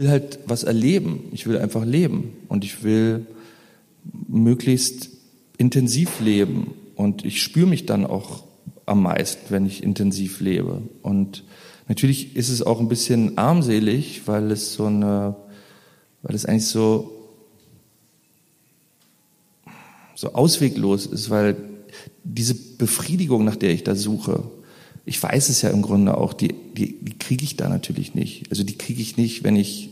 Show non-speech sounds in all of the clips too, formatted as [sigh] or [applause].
will halt was erleben. Ich will einfach leben und ich will möglichst intensiv leben und ich spüre mich dann auch am meisten, wenn ich intensiv lebe. Und natürlich ist es auch ein bisschen armselig, weil es so eine, weil es eigentlich so so ausweglos ist, weil diese Befriedigung, nach der ich da suche, ich weiß es ja im Grunde auch, die, die, die kriege ich da natürlich nicht. Also die kriege ich nicht, wenn ich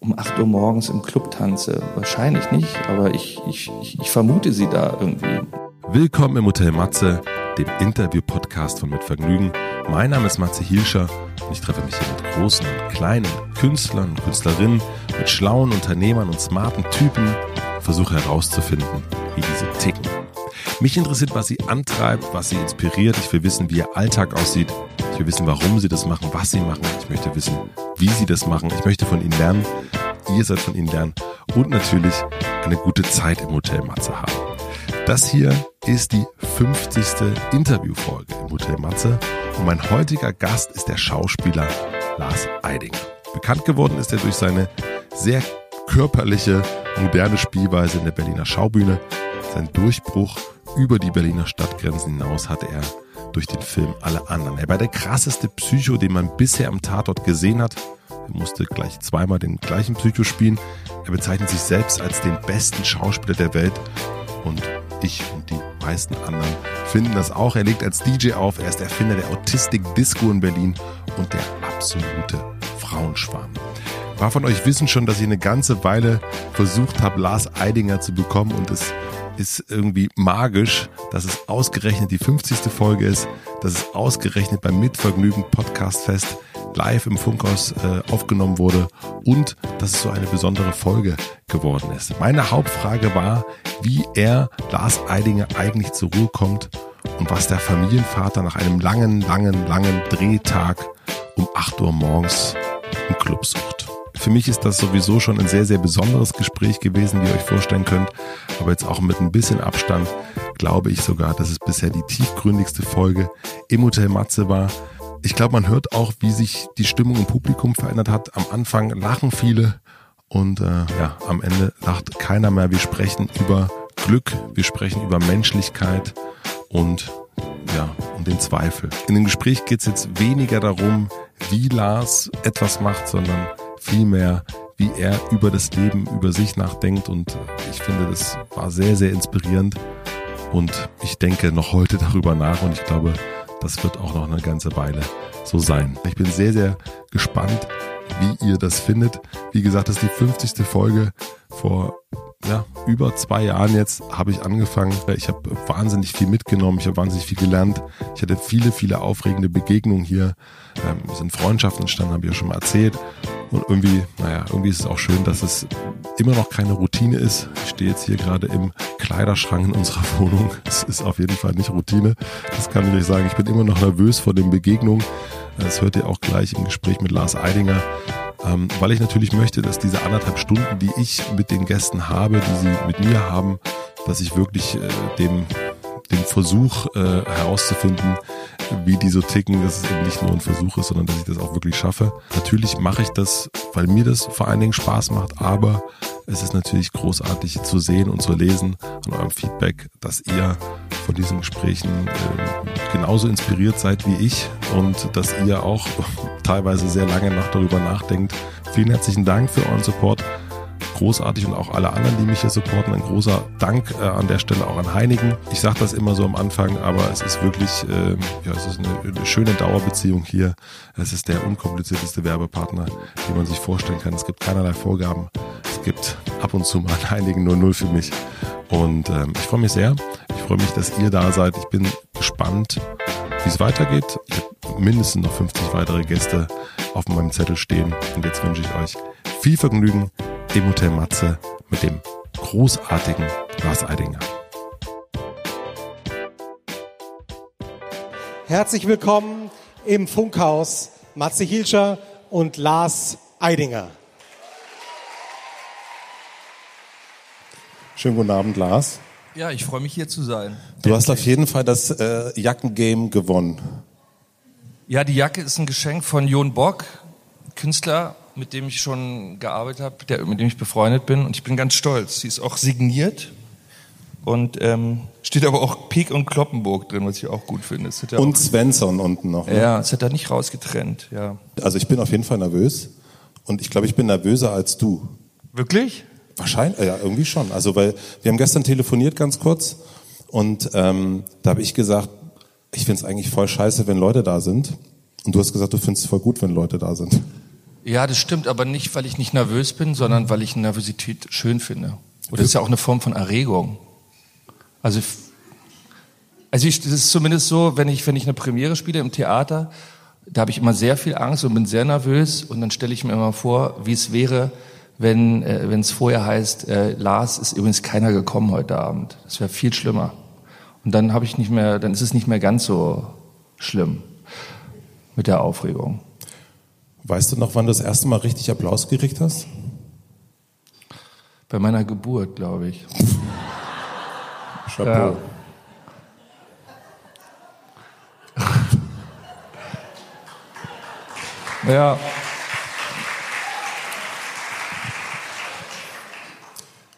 um 8 Uhr morgens im Club tanze. Wahrscheinlich nicht, aber ich, ich, ich, vermute sie da irgendwie. Willkommen im Hotel Matze, dem Interview-Podcast von Mit Vergnügen. Mein Name ist Matze Hilscher und ich treffe mich hier mit großen und kleinen Künstlern und Künstlerinnen, mit schlauen Unternehmern und smarten Typen und versuche herauszufinden, wie diese ticken. Mich interessiert, was sie antreibt, was sie inspiriert. Ich will wissen, wie ihr Alltag aussieht. Ich will wissen, warum sie das machen, was sie machen. Ich möchte wissen, wie sie das machen. Ich möchte von ihnen lernen. Ihr sollt von ihnen lernen. Und natürlich eine gute Zeit im Hotel Matze haben. Das hier ist die 50. Interviewfolge im Hotel Matze. Und mein heutiger Gast ist der Schauspieler Lars Eidinger. Bekannt geworden ist er durch seine sehr körperliche, moderne Spielweise in der Berliner Schaubühne. Sein Durchbruch über die Berliner Stadtgrenzen hinaus hatte er durch den Film Alle anderen. Er war der krasseste Psycho, den man bisher am Tatort gesehen hat. Musste gleich zweimal den gleichen Psycho spielen. Er bezeichnet sich selbst als den besten Schauspieler der Welt und ich und die meisten anderen finden das auch. Er legt als DJ auf, er ist Erfinder der Autistic Disco in Berlin und der absolute Frauenschwarm. Ein paar von euch wissen schon, dass ich eine ganze Weile versucht habe, Lars Eidinger zu bekommen und es ist irgendwie magisch, dass es ausgerechnet die 50. Folge ist, dass es ausgerechnet beim Mitvergnügen Podcast Fest live im Funkhaus äh, aufgenommen wurde und dass es so eine besondere Folge geworden ist. Meine Hauptfrage war, wie er Lars Eidinger eigentlich zur Ruhe kommt und was der Familienvater nach einem langen, langen, langen Drehtag um 8 Uhr morgens im Club sucht. Für mich ist das sowieso schon ein sehr, sehr besonderes Gespräch gewesen, wie ihr euch vorstellen könnt. Aber jetzt auch mit ein bisschen Abstand glaube ich sogar, dass es bisher die tiefgründigste Folge im Hotel Matze war. Ich glaube, man hört auch, wie sich die Stimmung im Publikum verändert hat. Am Anfang lachen viele und äh, ja, am Ende lacht keiner mehr. Wir sprechen über Glück, wir sprechen über Menschlichkeit und ja, um den Zweifel. In dem Gespräch geht es jetzt weniger darum, wie Lars etwas macht, sondern vielmehr, wie er über das Leben, über sich nachdenkt. Und ich finde, das war sehr, sehr inspirierend. Und ich denke noch heute darüber nach und ich glaube, das wird auch noch eine ganze Weile so sein. Ich bin sehr, sehr gespannt, wie ihr das findet. Wie gesagt, das ist die 50. Folge. Vor ja, über zwei Jahren jetzt habe ich angefangen. Ich habe wahnsinnig viel mitgenommen, ich habe wahnsinnig viel gelernt. Ich hatte viele, viele aufregende Begegnungen hier. Ähm, sind Freundschaften entstanden, habe ich ja schon mal erzählt. Und irgendwie, naja, irgendwie ist es auch schön, dass es immer noch keine Routine ist. Ich stehe jetzt hier gerade im Kleiderschrank in unserer [laughs] Wohnung. Es ist auf jeden Fall nicht Routine. Das kann ich euch sagen. Ich bin immer noch nervös vor den Begegnungen. Das hört ihr auch gleich im Gespräch mit Lars Eidinger. Ähm, weil ich natürlich möchte, dass diese anderthalb Stunden, die ich mit den Gästen habe, die sie mit mir haben, dass ich wirklich äh, dem, dem Versuch äh, herauszufinden, wie die so ticken, dass es eben nicht nur ein Versuch ist, sondern dass ich das auch wirklich schaffe. Natürlich mache ich das, weil mir das vor allen Dingen Spaß macht, aber es ist natürlich großartig zu sehen und zu lesen an eurem Feedback, dass ihr von diesen Gesprächen äh, genauso inspiriert seid wie ich und dass ihr auch [laughs] teilweise sehr lange noch darüber nachdenkt. Vielen herzlichen Dank für euren Support großartig und auch alle anderen, die mich hier supporten. Ein großer Dank äh, an der Stelle auch an Heinigen. Ich sage das immer so am Anfang, aber es ist wirklich, äh, ja, es ist eine, eine, schöne Dauerbeziehung hier. Es ist der unkomplizierteste Werbepartner, den man sich vorstellen kann. Es gibt keinerlei Vorgaben. Es gibt ab und zu mal an Heinigen nur null für mich. Und ähm, ich freue mich sehr. Ich freue mich, dass ihr da seid. Ich bin gespannt, wie es weitergeht. Ich habe mindestens noch 50 weitere Gäste auf meinem Zettel stehen. Und jetzt wünsche ich euch viel Vergnügen im Hotel Matze mit dem großartigen Lars Eidinger. Herzlich willkommen im Funkhaus Matze Hilscher und Lars Eidinger. Schönen guten Abend, Lars. Ja, ich freue mich hier zu sein. Du hast auf jeden Fall das äh, Jackengame gewonnen. Ja, die Jacke ist ein Geschenk von Jon Bock, Künstler mit dem ich schon gearbeitet habe, mit dem ich befreundet bin und ich bin ganz stolz. Sie ist auch signiert und ähm, steht aber auch Peek und Kloppenburg drin, was ich auch gut finde. Ja und Svensson unten noch. Ne? Ja, es hat da nicht rausgetrennt, ja. Also ich bin auf jeden Fall nervös und ich glaube, ich bin nervöser als du. Wirklich? Wahrscheinlich, ja, irgendwie schon. Also weil wir haben gestern telefoniert ganz kurz und ähm, da habe ich gesagt, ich finde es eigentlich voll scheiße, wenn Leute da sind. Und du hast gesagt, du findest es voll gut, wenn Leute da sind. Ja, das stimmt, aber nicht, weil ich nicht nervös bin, sondern weil ich Nervosität schön finde. Oder das ist ja auch eine Form von Erregung. Also, also ich, das ist zumindest so, wenn ich, wenn ich eine Premiere spiele im Theater, da habe ich immer sehr viel Angst und bin sehr nervös und dann stelle ich mir immer vor, wie es wäre, wenn äh, es vorher heißt, äh, Lars ist übrigens keiner gekommen heute Abend. Das wäre viel schlimmer. Und dann habe ich nicht mehr, dann ist es nicht mehr ganz so schlimm mit der Aufregung. Weißt du noch, wann du das erste Mal richtig Applaus gekriegt hast? Bei meiner Geburt, glaube ich. Chapeau. Ja. [laughs] ja.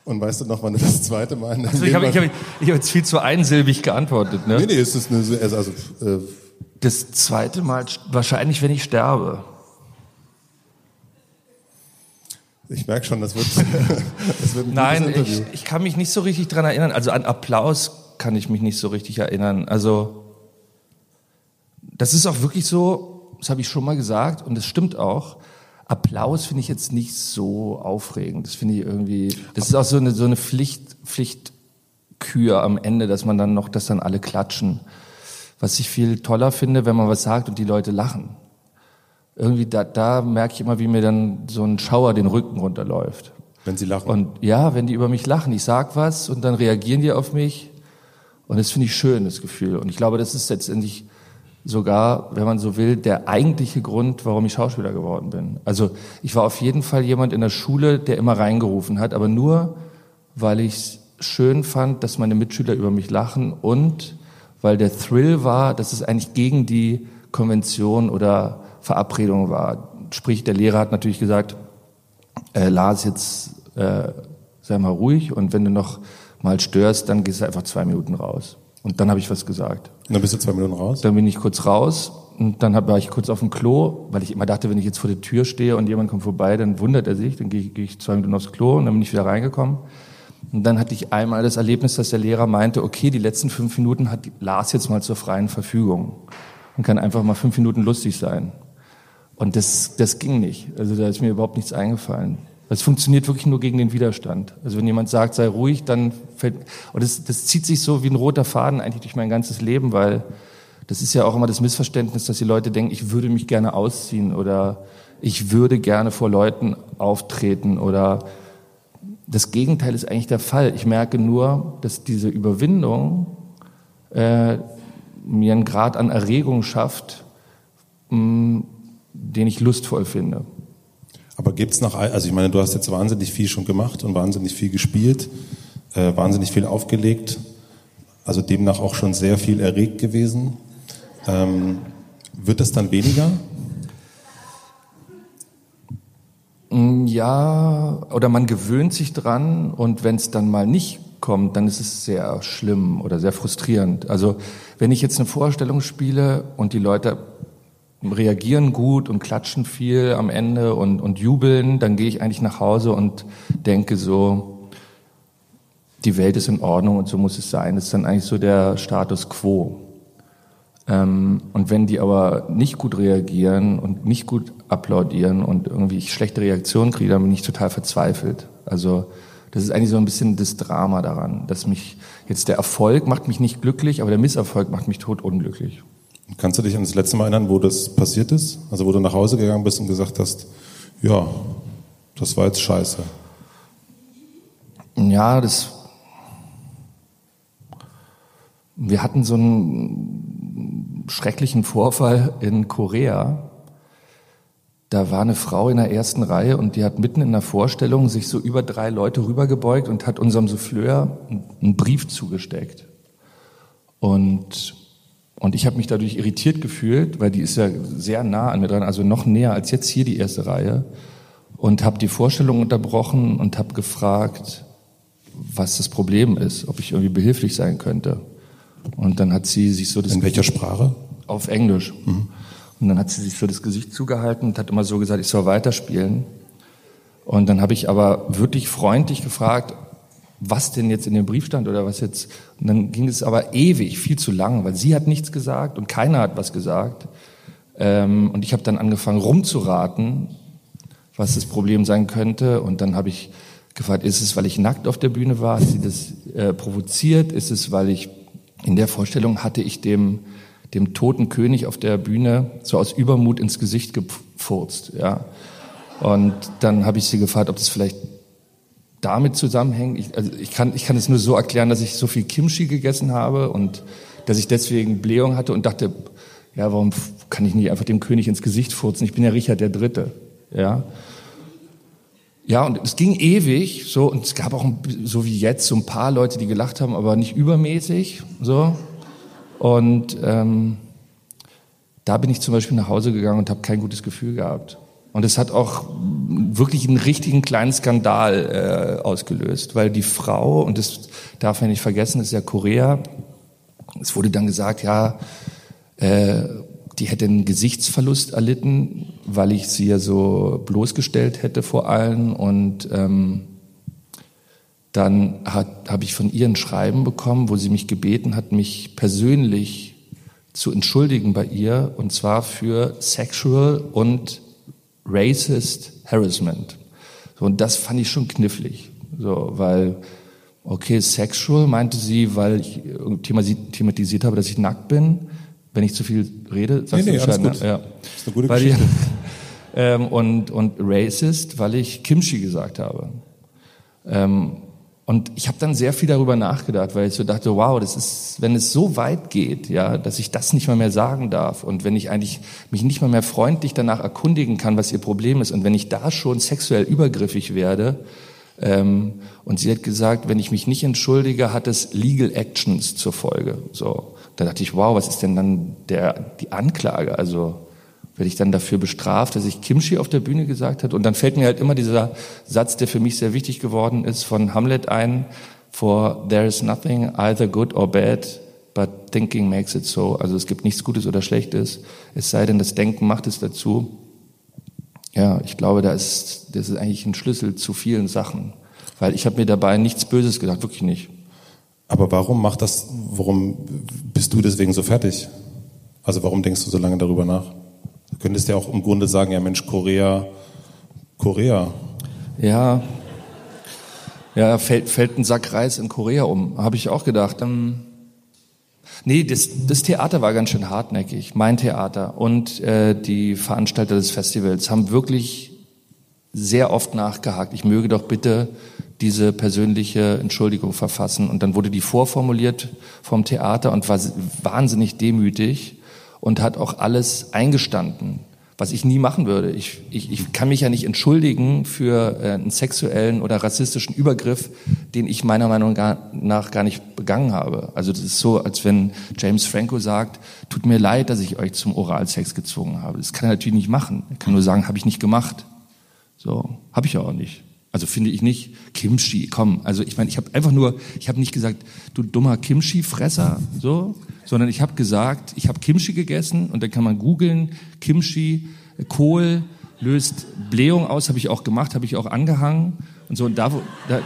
Und weißt du noch, wann du das zweite Mal in also ich habe hab, hab jetzt viel zu einsilbig geantwortet. Ne? Nee, nee, es ist eine, also äh, das zweite Mal wahrscheinlich, wenn ich sterbe. Ich merke schon, das wird, [laughs] das wird ein Nein, ich, ich kann mich nicht so richtig dran erinnern. Also an Applaus kann ich mich nicht so richtig erinnern. Also das ist auch wirklich so, das habe ich schon mal gesagt und das stimmt auch. Applaus finde ich jetzt nicht so aufregend. Das finde ich irgendwie, das ist auch so eine, so eine Pflicht, Pflichtkür am Ende, dass man dann noch, dass dann alle klatschen. Was ich viel toller finde, wenn man was sagt und die Leute lachen irgendwie da, da merke ich immer, wie mir dann so ein Schauer den Rücken runterläuft. Wenn sie lachen. Und ja, wenn die über mich lachen, ich sag was und dann reagieren die auf mich. Und das finde ich schön, das Gefühl. Und ich glaube, das ist letztendlich sogar, wenn man so will, der eigentliche Grund, warum ich Schauspieler geworden bin. Also ich war auf jeden Fall jemand in der Schule, der immer reingerufen hat, aber nur, weil ich es schön fand, dass meine Mitschüler über mich lachen und weil der Thrill war, dass es eigentlich gegen die Konvention oder Verabredung war. Sprich, der Lehrer hat natürlich gesagt, äh, Lars, jetzt äh, sei mal ruhig und wenn du noch mal störst, dann gehst du einfach zwei Minuten raus. Und dann habe ich was gesagt. Und dann bist du zwei Minuten raus? Dann bin ich kurz raus und dann war ich kurz auf dem Klo, weil ich immer dachte, wenn ich jetzt vor der Tür stehe und jemand kommt vorbei, dann wundert er sich, dann gehe ich, gehe ich zwei Minuten aufs Klo und dann bin ich wieder reingekommen. Und dann hatte ich einmal das Erlebnis, dass der Lehrer meinte, okay, die letzten fünf Minuten hat Lars jetzt mal zur freien Verfügung und kann einfach mal fünf Minuten lustig sein. Und das, das ging nicht. Also da ist mir überhaupt nichts eingefallen. Es funktioniert wirklich nur gegen den Widerstand. Also wenn jemand sagt, sei ruhig, dann fällt, und das, das zieht sich so wie ein roter Faden eigentlich durch mein ganzes Leben, weil das ist ja auch immer das Missverständnis, dass die Leute denken, ich würde mich gerne ausziehen oder ich würde gerne vor Leuten auftreten oder das Gegenteil ist eigentlich der Fall. Ich merke nur, dass diese Überwindung äh, mir einen Grad an Erregung schafft, mh, den ich lustvoll finde. Aber gibt's noch, also ich meine, du hast jetzt wahnsinnig viel schon gemacht und wahnsinnig viel gespielt, äh, wahnsinnig viel aufgelegt, also demnach auch schon sehr viel erregt gewesen. Ähm, wird das dann weniger? Mm, ja, oder man gewöhnt sich dran und wenn es dann mal nicht kommt, dann ist es sehr schlimm oder sehr frustrierend. Also wenn ich jetzt eine Vorstellung spiele und die Leute reagieren gut und klatschen viel am Ende und, und jubeln, dann gehe ich eigentlich nach Hause und denke so, die Welt ist in Ordnung und so muss es sein. Das ist dann eigentlich so der Status quo. Ähm, und wenn die aber nicht gut reagieren und nicht gut applaudieren und irgendwie ich schlechte Reaktionen kriege, dann bin ich total verzweifelt. Also das ist eigentlich so ein bisschen das Drama daran, dass mich jetzt der Erfolg macht mich nicht glücklich, aber der Misserfolg macht mich tot unglücklich. Kannst du dich an das letzte Mal erinnern, wo das passiert ist? Also wo du nach Hause gegangen bist und gesagt hast, ja, das war jetzt scheiße. Ja, das. Wir hatten so einen schrecklichen Vorfall in Korea. Da war eine Frau in der ersten Reihe und die hat mitten in der Vorstellung sich so über drei Leute rübergebeugt und hat unserem Souffleur einen Brief zugesteckt. Und und ich habe mich dadurch irritiert gefühlt, weil die ist ja sehr nah an mir dran, also noch näher als jetzt hier die erste Reihe. und habe die Vorstellung unterbrochen und habe gefragt, was das Problem ist, ob ich irgendwie behilflich sein könnte. Und dann hat sie sich so das In welcher Sprache? Auf Englisch. Mhm. Und dann hat sie sich so das Gesicht zugehalten und hat immer so gesagt, ich soll weiterspielen. Und dann habe ich aber wirklich freundlich gefragt, was denn jetzt in dem Brief stand oder was jetzt. Und dann ging es aber ewig, viel zu lang, weil sie hat nichts gesagt und keiner hat was gesagt. Ähm, und ich habe dann angefangen rumzuraten, was das Problem sein könnte. Und dann habe ich gefragt, ist es, weil ich nackt auf der Bühne war? Hat sie das äh, provoziert? Ist es, weil ich in der Vorstellung hatte ich dem dem toten König auf der Bühne so aus Übermut ins Gesicht gefurzt, ja. Und dann habe ich sie gefragt, ob das vielleicht damit zusammenhängt. Ich, also ich kann, ich kann es nur so erklären, dass ich so viel Kimchi gegessen habe und dass ich deswegen Blähung hatte und dachte, ja, warum kann ich nicht einfach dem König ins Gesicht furzen? Ich bin ja Richard der Dritte, ja. Ja, und es ging ewig, so, und es gab auch, so wie jetzt, so ein paar Leute, die gelacht haben, aber nicht übermäßig, so. Und ähm, da bin ich zum Beispiel nach Hause gegangen und habe kein gutes Gefühl gehabt. Und es hat auch wirklich einen richtigen kleinen Skandal äh, ausgelöst, weil die Frau, und das darf man nicht vergessen, ist ja Korea, es wurde dann gesagt, ja, äh, die hätte einen Gesichtsverlust erlitten, weil ich sie ja so bloßgestellt hätte vor allen. Und ähm, dann habe ich von ihr ein Schreiben bekommen, wo sie mich gebeten hat, mich persönlich zu entschuldigen bei ihr, und zwar für sexual und racist harassment. So, und das fand ich schon knifflig, so, weil, okay, sexual meinte sie, weil ich thematisiert habe, dass ich nackt bin. Wenn ich zu viel rede, sagst nee, nee, du Bescheid, ne? Ja. Das ist eine gute weil Geschichte. Ich, [laughs] ähm, und, und racist, weil ich Kimchi gesagt habe. Ähm, und ich habe dann sehr viel darüber nachgedacht, weil ich so dachte, wow, das ist, wenn es so weit geht, ja, dass ich das nicht mal mehr sagen darf und wenn ich eigentlich mich nicht mal mehr freundlich danach erkundigen kann, was ihr Problem ist und wenn ich da schon sexuell übergriffig werde, ähm, und sie hat gesagt, wenn ich mich nicht entschuldige, hat es Legal Actions zur Folge. So, da dachte ich, wow, was ist denn dann der die Anklage? Also werde ich dann dafür bestraft, dass ich Kimchi auf der Bühne gesagt hat. Und dann fällt mir halt immer dieser Satz, der für mich sehr wichtig geworden ist, von Hamlet ein, for there is nothing either good or bad, but thinking makes it so. Also es gibt nichts Gutes oder Schlechtes, es sei denn, das Denken macht es dazu. Ja, ich glaube, da ist, das ist eigentlich ein Schlüssel zu vielen Sachen. Weil ich habe mir dabei nichts Böses gedacht, wirklich nicht. Aber warum macht das, warum bist du deswegen so fertig? Also warum denkst du so lange darüber nach? Könntest ja auch im Grunde sagen, ja Mensch, Korea, Korea. Ja, ja, fällt, fällt ein Sack Reis in Korea um, habe ich auch gedacht. Ähm, nee, das, das Theater war ganz schön hartnäckig, mein Theater. Und äh, die Veranstalter des Festivals haben wirklich sehr oft nachgehakt. Ich möge doch bitte diese persönliche Entschuldigung verfassen. Und dann wurde die vorformuliert vom Theater und war wahnsinnig demütig und hat auch alles eingestanden, was ich nie machen würde. Ich, ich, ich kann mich ja nicht entschuldigen für äh, einen sexuellen oder rassistischen Übergriff, den ich meiner Meinung nach gar nicht begangen habe. Also das ist so, als wenn James Franco sagt, tut mir leid, dass ich euch zum Oralsex gezwungen habe. Das kann er natürlich nicht machen. Er kann nur sagen, habe ich nicht gemacht. So, habe ich ja auch nicht. Also finde ich nicht, Kimchi, komm. Also ich meine, ich habe einfach nur, ich habe nicht gesagt, du dummer Kimchi-Fresser, so, sondern ich habe gesagt, ich habe Kimchi gegessen und dann kann man googeln, Kimchi, Kohl löst Blähung aus, habe ich auch gemacht, habe ich auch angehangen und so. Und da, da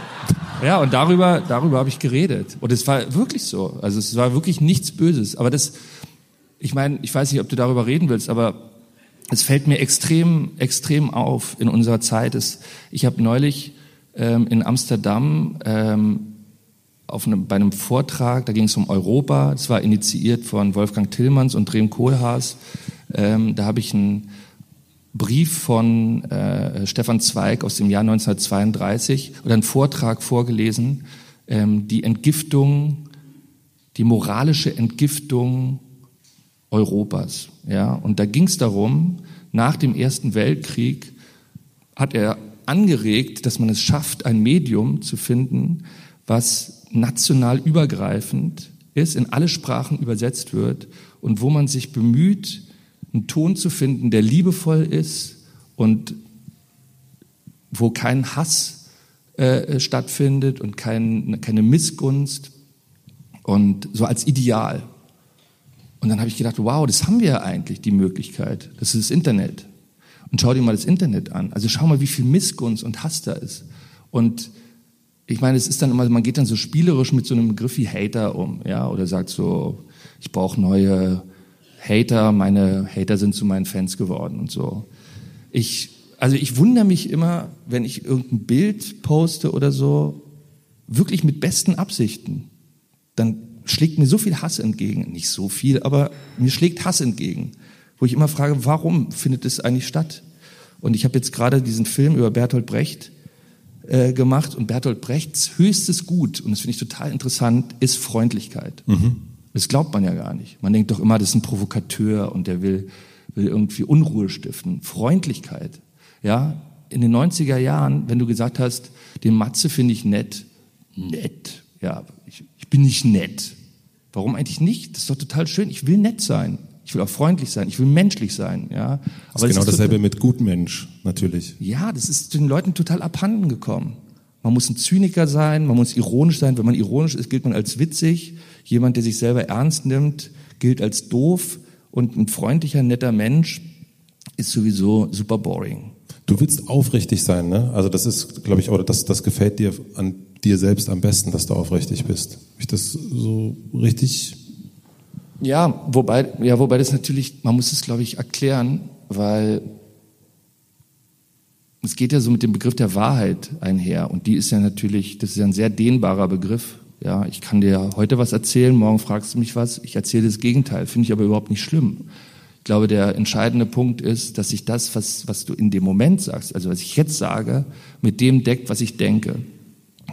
ja und darüber darüber habe ich geredet. Und es war wirklich so, also es war wirklich nichts Böses, aber das, ich meine, ich weiß nicht, ob du darüber reden willst, aber es fällt mir extrem extrem auf in unserer Zeit. Es, ich habe neulich ähm, in Amsterdam ähm, auf einem, bei einem Vortrag, da ging es um Europa, das war initiiert von Wolfgang Tillmanns und Drehm Kohlhaas. Ähm, da habe ich einen Brief von äh, Stefan Zweig aus dem Jahr 1932 oder einen Vortrag vorgelesen, ähm, die Entgiftung, die moralische Entgiftung Europas. Ja, und da ging es darum, nach dem Ersten Weltkrieg hat er angeregt, dass man es schafft, ein Medium zu finden, was national übergreifend ist, in alle Sprachen übersetzt wird und wo man sich bemüht, einen Ton zu finden, der liebevoll ist und wo kein Hass äh, stattfindet und kein, keine Missgunst und so als Ideal. Und dann habe ich gedacht, wow, das haben wir ja eigentlich, die Möglichkeit. Das ist das Internet. Und schau dir mal das Internet an. Also schau mal, wie viel Missgunst und Hass da ist. Und ich meine, es ist dann immer, man geht dann so spielerisch mit so einem Begriff wie Hater um, ja, oder sagt so, ich brauche neue Hater, meine Hater sind zu meinen Fans geworden und so. Ich, also ich wundere mich immer, wenn ich irgendein Bild poste oder so, wirklich mit besten Absichten, dann schlägt mir so viel Hass entgegen. Nicht so viel, aber mir schlägt Hass entgegen. Wo ich immer frage, warum findet es eigentlich statt? Und ich habe jetzt gerade diesen Film über Bertolt Brecht äh, gemacht und Bertolt Brechts höchstes Gut, und das finde ich total interessant, ist Freundlichkeit. Mhm. Das glaubt man ja gar nicht. Man denkt doch immer, das ist ein Provokateur und der will, will irgendwie Unruhe stiften. Freundlichkeit. Ja, in den 90er Jahren, wenn du gesagt hast, den Matze finde ich nett, nett. Ja, ich, ich bin nicht nett. Warum eigentlich nicht? Das ist doch total schön. Ich will nett sein. Ich will auch freundlich sein. Ich will menschlich sein. Ja. Das ist genau das dasselbe mit Gutmensch, natürlich. Ja, das ist den Leuten total abhanden gekommen. Man muss ein Zyniker sein, man muss ironisch sein. Wenn man ironisch ist, gilt man als witzig. Jemand, der sich selber ernst nimmt, gilt als doof. Und ein freundlicher, netter Mensch ist sowieso super boring. Du willst aufrichtig sein, ne? Also das ist, glaube ich, oder das, das gefällt dir an dir selbst am besten, dass du aufrichtig bist. Habe ich das so richtig? Ja, wobei, ja, wobei das natürlich, man muss es, glaube ich, erklären, weil es geht ja so mit dem Begriff der Wahrheit einher. Und die ist ja natürlich, das ist ja ein sehr dehnbarer Begriff. Ja, ich kann dir heute was erzählen, morgen fragst du mich was. Ich erzähle das Gegenteil. Finde ich aber überhaupt nicht schlimm. Ich glaube, der entscheidende Punkt ist, dass sich das, was, was du in dem Moment sagst, also was ich jetzt sage, mit dem deckt, was ich denke.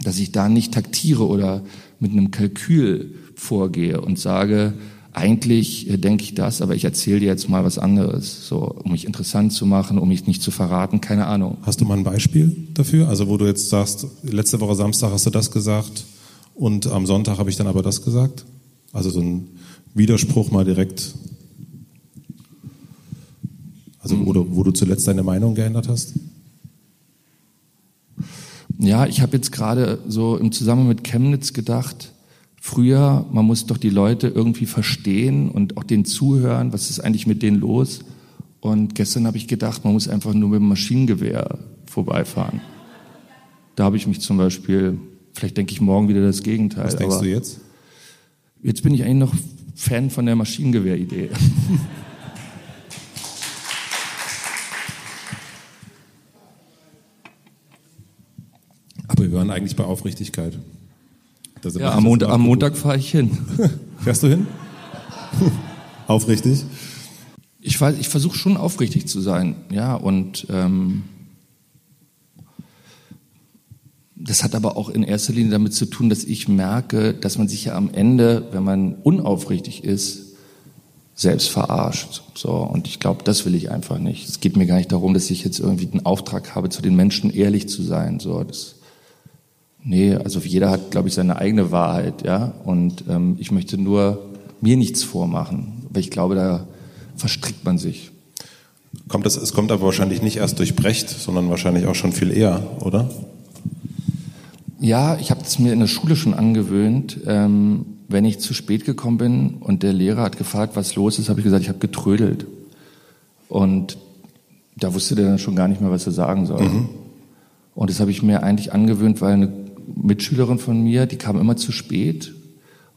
Dass ich da nicht taktiere oder mit einem Kalkül vorgehe und sage, eigentlich äh, denke ich das, aber ich erzähle dir jetzt mal was anderes, so um mich interessant zu machen, um mich nicht zu verraten, keine Ahnung. Hast du mal ein Beispiel dafür? Also wo du jetzt sagst, letzte Woche Samstag hast du das gesagt und am Sonntag habe ich dann aber das gesagt? Also so ein Widerspruch mal direkt. Also wo du, wo du zuletzt deine Meinung geändert hast? Ja, ich habe jetzt gerade so im Zusammenhang mit Chemnitz gedacht, Früher, man muss doch die Leute irgendwie verstehen und auch denen zuhören, was ist eigentlich mit denen los. Und gestern habe ich gedacht, man muss einfach nur mit dem Maschinengewehr vorbeifahren. Da habe ich mich zum Beispiel, vielleicht denke ich morgen wieder das Gegenteil. Was denkst du jetzt? Jetzt bin ich eigentlich noch Fan von der Maschinengewehr-Idee. [laughs] Waren eigentlich bei Aufrichtigkeit. Ja, am, Mond am Montag fahre ich hin. [laughs] Fährst du hin? [laughs] Aufrichtig? Ich, ich versuche schon aufrichtig zu sein, ja, und ähm, das hat aber auch in erster Linie damit zu tun, dass ich merke, dass man sich ja am Ende, wenn man unaufrichtig ist, selbst verarscht. So, und ich glaube, das will ich einfach nicht. Es geht mir gar nicht darum, dass ich jetzt irgendwie den Auftrag habe, zu den Menschen ehrlich zu sein. So, das, Nee, also jeder hat, glaube ich, seine eigene Wahrheit, ja. Und ähm, ich möchte nur mir nichts vormachen, weil ich glaube, da verstrickt man sich. Kommt das, es kommt aber wahrscheinlich nicht erst durch Brecht, sondern wahrscheinlich auch schon viel eher, oder? Ja, ich habe es mir in der Schule schon angewöhnt. Ähm, wenn ich zu spät gekommen bin und der Lehrer hat gefragt, was los ist, habe ich gesagt, ich habe getrödelt. Und da wusste der dann schon gar nicht mehr, was er sagen soll. Mhm. Und das habe ich mir eigentlich angewöhnt, weil eine Mitschülerin von mir, die kam immer zu spät.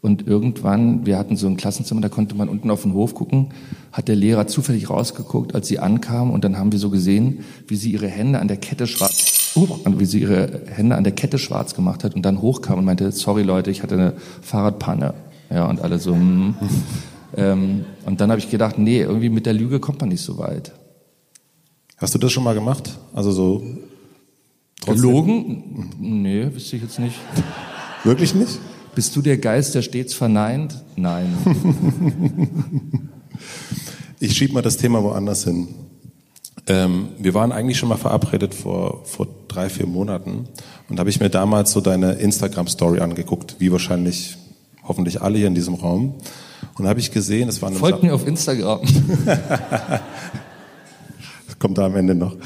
Und irgendwann, wir hatten so ein Klassenzimmer, da konnte man unten auf den Hof gucken, hat der Lehrer zufällig rausgeguckt, als sie ankam. Und dann haben wir so gesehen, wie sie ihre Hände an der Kette schwarz, uh, wie sie ihre Hände an der Kette schwarz gemacht hat und dann hochkam und meinte, sorry Leute, ich hatte eine Fahrradpanne. Ja, und alle so, hm. ähm, und dann habe ich gedacht, nee, irgendwie mit der Lüge kommt man nicht so weit. Hast du das schon mal gemacht? Also so Trotzdem? Gelogen? Nee, wüsste ich jetzt nicht. Wirklich nicht? Bist du der Geist, der stets verneint? Nein. [laughs] ich schieb mal das Thema woanders hin. Ähm, wir waren eigentlich schon mal verabredet vor, vor drei, vier Monaten und habe ich mir damals so deine Instagram-Story angeguckt, wie wahrscheinlich hoffentlich alle hier in diesem Raum. Und habe ich gesehen, es war eine Folgt mir auf Instagram. [laughs] kommt da am Ende noch.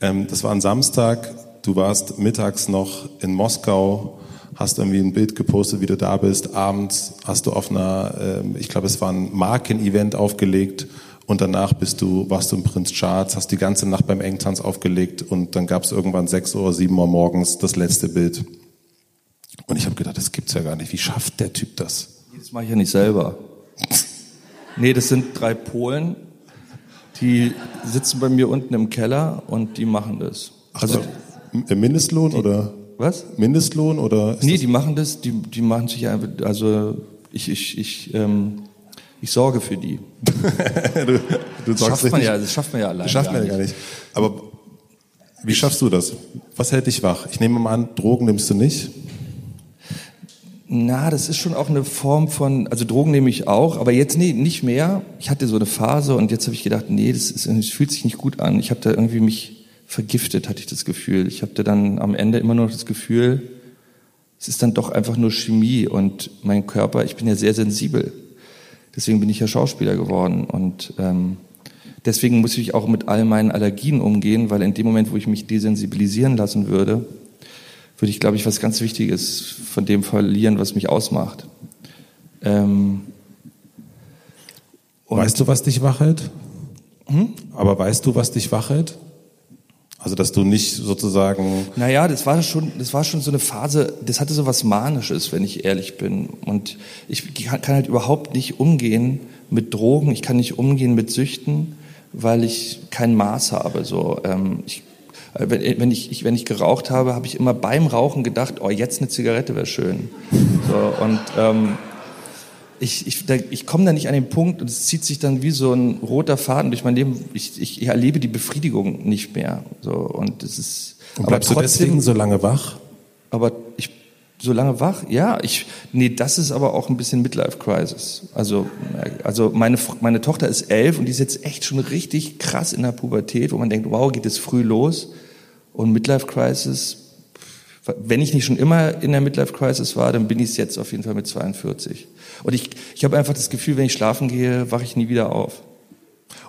Ähm, das war ein Samstag du warst mittags noch in Moskau, hast irgendwie ein Bild gepostet, wie du da bist. Abends hast du auf einer, äh, ich glaube, es war ein Markenevent aufgelegt und danach bist du, warst du im Prinz Charles, hast die ganze Nacht beim Engtanz aufgelegt und dann gab es irgendwann sechs oder sieben Uhr morgens das letzte Bild. Und ich habe gedacht, das gibt's ja gar nicht. Wie schafft der Typ das? Das mache ich ja nicht selber. Nee, das sind drei Polen, die sitzen bei mir unten im Keller und die machen das. Also Mindestlohn die, oder? Was? Mindestlohn oder? Nee, die machen das, die, die machen sich einfach, also ich, ich, ich, ähm, ich sorge für die. [laughs] du, du das schafft man ja, das schafft man ja allein. Das schafft man ja gar nicht. Aber wie schaffst du das? Was hält dich wach? Ich nehme mal an, Drogen nimmst du nicht. Na, das ist schon auch eine Form von, also Drogen nehme ich auch, aber jetzt nee, nicht mehr. Ich hatte so eine Phase und jetzt habe ich gedacht, nee, das, ist, das fühlt sich nicht gut an. Ich habe da irgendwie mich vergiftet, hatte ich das Gefühl. Ich habe da dann am Ende immer noch das Gefühl, es ist dann doch einfach nur Chemie und mein Körper, ich bin ja sehr sensibel. Deswegen bin ich ja Schauspieler geworden und ähm, deswegen muss ich auch mit all meinen Allergien umgehen, weil in dem Moment, wo ich mich desensibilisieren lassen würde, würde ich, glaube ich, was ganz Wichtiges von dem verlieren, was mich ausmacht. Ähm, weißt du, was dich wachhält? Hm? Aber weißt du, was dich wachhält? Also, dass du nicht sozusagen. Naja, das war schon, das war schon so eine Phase, das hatte so was Manisches, wenn ich ehrlich bin. Und ich kann halt überhaupt nicht umgehen mit Drogen, ich kann nicht umgehen mit Süchten, weil ich kein Maß habe. So, ähm, ich äh, wenn, wenn, ich, wenn ich geraucht habe, habe ich immer beim Rauchen gedacht, oh, jetzt eine Zigarette wäre schön. So, und ähm, ich, ich, ich komme da nicht an den Punkt und es zieht sich dann wie so ein roter Faden durch mein Leben. Ich, ich, ich erlebe die Befriedigung nicht mehr. So, und es ist, und bleibst aber trotzdem, du deswegen so lange wach? Aber ich so lange wach? Ja, ich, nee, das ist aber auch ein bisschen Midlife Crisis. Also, also meine, meine Tochter ist elf und die ist jetzt echt schon richtig krass in der Pubertät, wo man denkt, wow, geht es früh los? Und Midlife Crisis, wenn ich nicht schon immer in der Midlife Crisis war, dann bin ich es jetzt auf jeden Fall mit 42. Und ich, ich habe einfach das Gefühl, wenn ich schlafen gehe, wache ich nie wieder auf.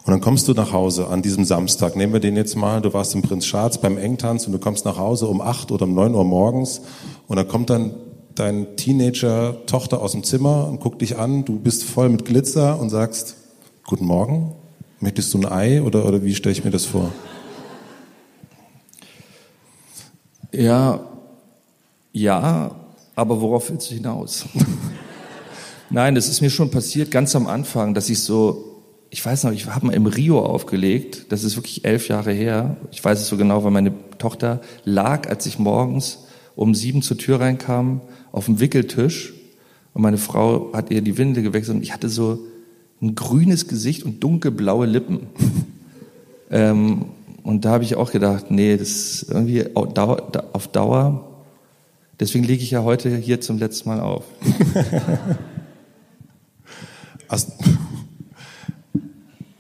Und dann kommst du nach Hause an diesem Samstag. Nehmen wir den jetzt mal. Du warst im Prinz Charles beim Engtanz und du kommst nach Hause um acht oder um neun Uhr morgens. Und dann kommt dann dein Teenager-Tochter aus dem Zimmer und guckt dich an. Du bist voll mit Glitzer und sagst, guten Morgen. Möchtest du ein Ei oder, oder wie stelle ich mir das vor? Ja, ja, aber worauf willst du hinaus? [laughs] Nein, das ist mir schon passiert ganz am Anfang, dass ich so ich weiß noch, ich habe mal im Rio aufgelegt, das ist wirklich elf Jahre her. Ich weiß es so genau, weil meine Tochter lag, als ich morgens um sieben zur Tür reinkam, auf dem Wickeltisch und meine Frau hat ihr die Winde gewechselt und ich hatte so ein grünes Gesicht und dunkelblaue Lippen. [laughs] ähm, und da habe ich auch gedacht, nee, das ist irgendwie auf Dauer deswegen lege ich ja heute hier zum letzten Mal auf. [laughs]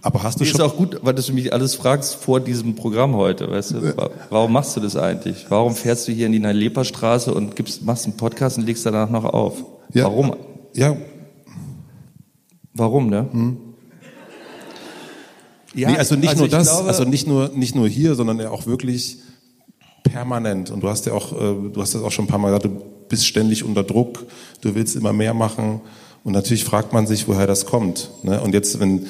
Aber hast du schon. Ist auch gut, weil du mich alles fragst vor diesem Programm heute, weißt du? Warum machst du das eigentlich? Warum fährst du hier in die Nalepa-Straße und gibst, machst einen Podcast und legst danach noch auf? Ja, Warum? Ja. Warum, ne? Hm. Ja, nee, also nicht also nur das, glaube, also nicht nur, nicht nur hier, sondern auch wirklich permanent. Und du hast ja auch, äh, du hast das auch schon ein paar Mal gesagt, du bist ständig unter Druck, du willst immer mehr machen. Und natürlich fragt man sich, woher das kommt. Ne? Und jetzt, wenn,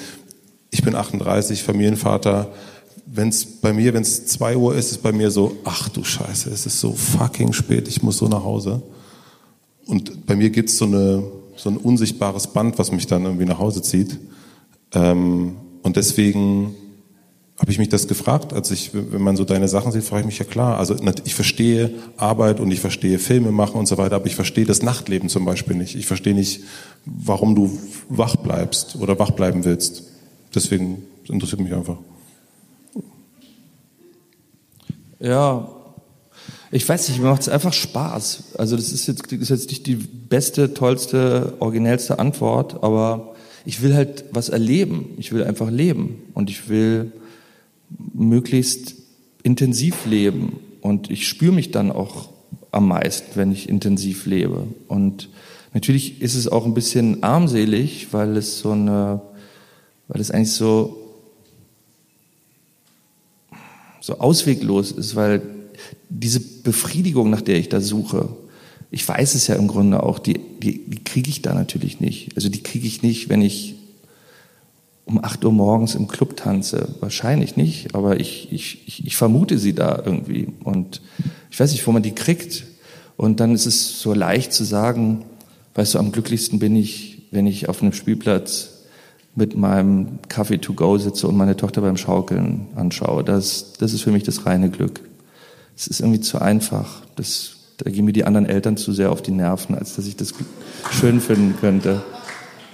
ich bin 38, Familienvater. Wenn es bei mir, wenn es zwei Uhr ist, ist bei mir so, ach du Scheiße, es ist so fucking spät, ich muss so nach Hause. Und bei mir gibt so, eine, so ein unsichtbares Band, was mich dann irgendwie nach Hause zieht. Ähm, und deswegen habe ich mich das gefragt, als ich, wenn man so deine Sachen sieht, frage ich mich ja klar. Also ich verstehe Arbeit und ich verstehe Filme machen und so weiter, aber ich verstehe das Nachtleben zum Beispiel nicht. Ich verstehe nicht, warum du wach bleibst oder wach bleiben willst. Deswegen interessiert mich einfach. Ja, ich weiß nicht, mir macht es einfach Spaß. Also das ist jetzt, das ist jetzt nicht die beste, tollste, originellste Antwort, aber ich will halt was erleben. Ich will einfach leben und ich will möglichst intensiv leben und ich spüre mich dann auch am meisten, wenn ich intensiv lebe. Und natürlich ist es auch ein bisschen armselig, weil es so eine weil es eigentlich so, so ausweglos ist, weil diese Befriedigung, nach der ich da suche, ich weiß es ja im Grunde auch, die, die, die kriege ich da natürlich nicht. Also die kriege ich nicht, wenn ich um 8 Uhr morgens im Club tanze. Wahrscheinlich nicht, aber ich, ich, ich, ich vermute sie da irgendwie. Und ich weiß nicht, wo man die kriegt. Und dann ist es so leicht zu sagen, weißt du, am glücklichsten bin ich, wenn ich auf einem Spielplatz mit meinem Kaffee to go sitze und meine Tochter beim Schaukeln anschaue. Das, das ist für mich das reine Glück. Es ist irgendwie zu einfach. Das, da gehen mir die anderen Eltern zu sehr auf die Nerven, als dass ich das schön finden könnte.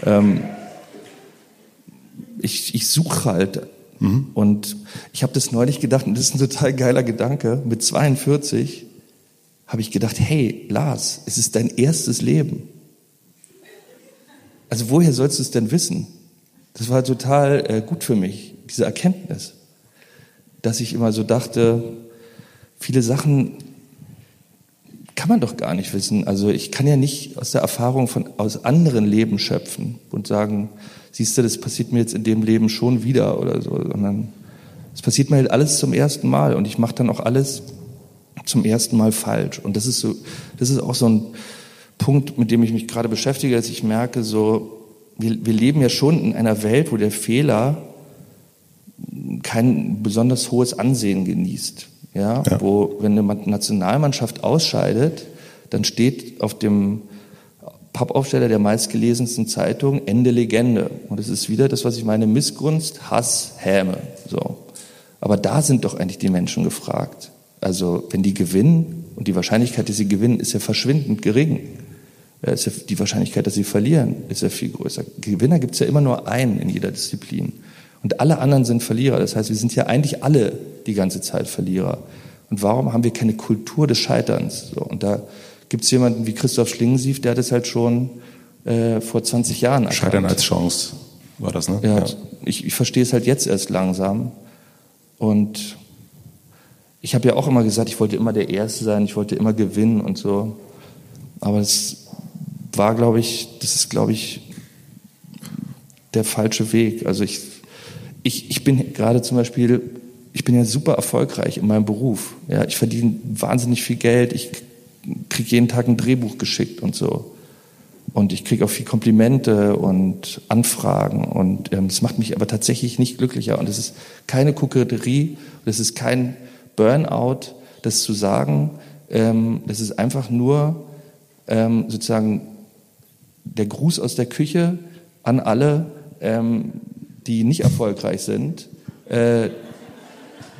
Ähm, ich ich suche halt. Mhm. Und ich habe das neulich gedacht, und das ist ein total geiler Gedanke, mit 42 habe ich gedacht, hey, Lars, es ist dein erstes Leben. Also woher sollst du es denn wissen? Das war total äh, gut für mich, diese Erkenntnis, dass ich immer so dachte, viele Sachen kann man doch gar nicht wissen. Also ich kann ja nicht aus der Erfahrung von aus anderen Leben schöpfen und sagen, siehst du, das passiert mir jetzt in dem Leben schon wieder oder so, sondern es passiert mir halt alles zum ersten Mal und ich mache dann auch alles zum ersten Mal falsch. Und das ist so, das ist auch so ein Punkt, mit dem ich mich gerade beschäftige, dass ich merke, so, wir, wir leben ja schon in einer Welt, wo der Fehler kein besonders hohes Ansehen genießt. Ja, ja. wo, wenn eine Nationalmannschaft ausscheidet, dann steht auf dem Pappaufsteller der meistgelesensten Zeitung Ende Legende. Und es ist wieder das, was ich meine, Missgunst, Hass, Häme. So. Aber da sind doch eigentlich die Menschen gefragt. Also wenn die gewinnen, und die Wahrscheinlichkeit, dass sie gewinnen, ist ja verschwindend gering. Ist ja die Wahrscheinlichkeit, dass sie verlieren, ist ja viel größer. Gewinner gibt es ja immer nur einen in jeder Disziplin. Und alle anderen sind Verlierer. Das heißt, wir sind ja eigentlich alle die ganze Zeit Verlierer. Und warum haben wir keine Kultur des Scheiterns? So, und da gibt es jemanden wie Christoph Schlingensief, der hat es halt schon äh, vor 20 Jahren erkannt. Scheitern als Chance war das, ne? Ja, ja. Ich, ich verstehe es halt jetzt erst langsam. Und ich habe ja auch immer gesagt, ich wollte immer der Erste sein, ich wollte immer gewinnen und so. Aber es war, glaube ich, das ist, glaube ich, der falsche Weg. Also ich, ich, ich bin gerade zum Beispiel, ich bin ja super erfolgreich in meinem Beruf. Ja, ich verdiene wahnsinnig viel Geld, ich kriege jeden Tag ein Drehbuch geschickt und so. Und ich kriege auch viel Komplimente und Anfragen. Und ähm, das macht mich aber tatsächlich nicht glücklicher. Und es ist keine Koketterie, es ist kein Burnout, das zu sagen. Ähm, das ist einfach nur ähm, sozusagen der Gruß aus der Küche an alle, ähm, die nicht erfolgreich sind. Äh,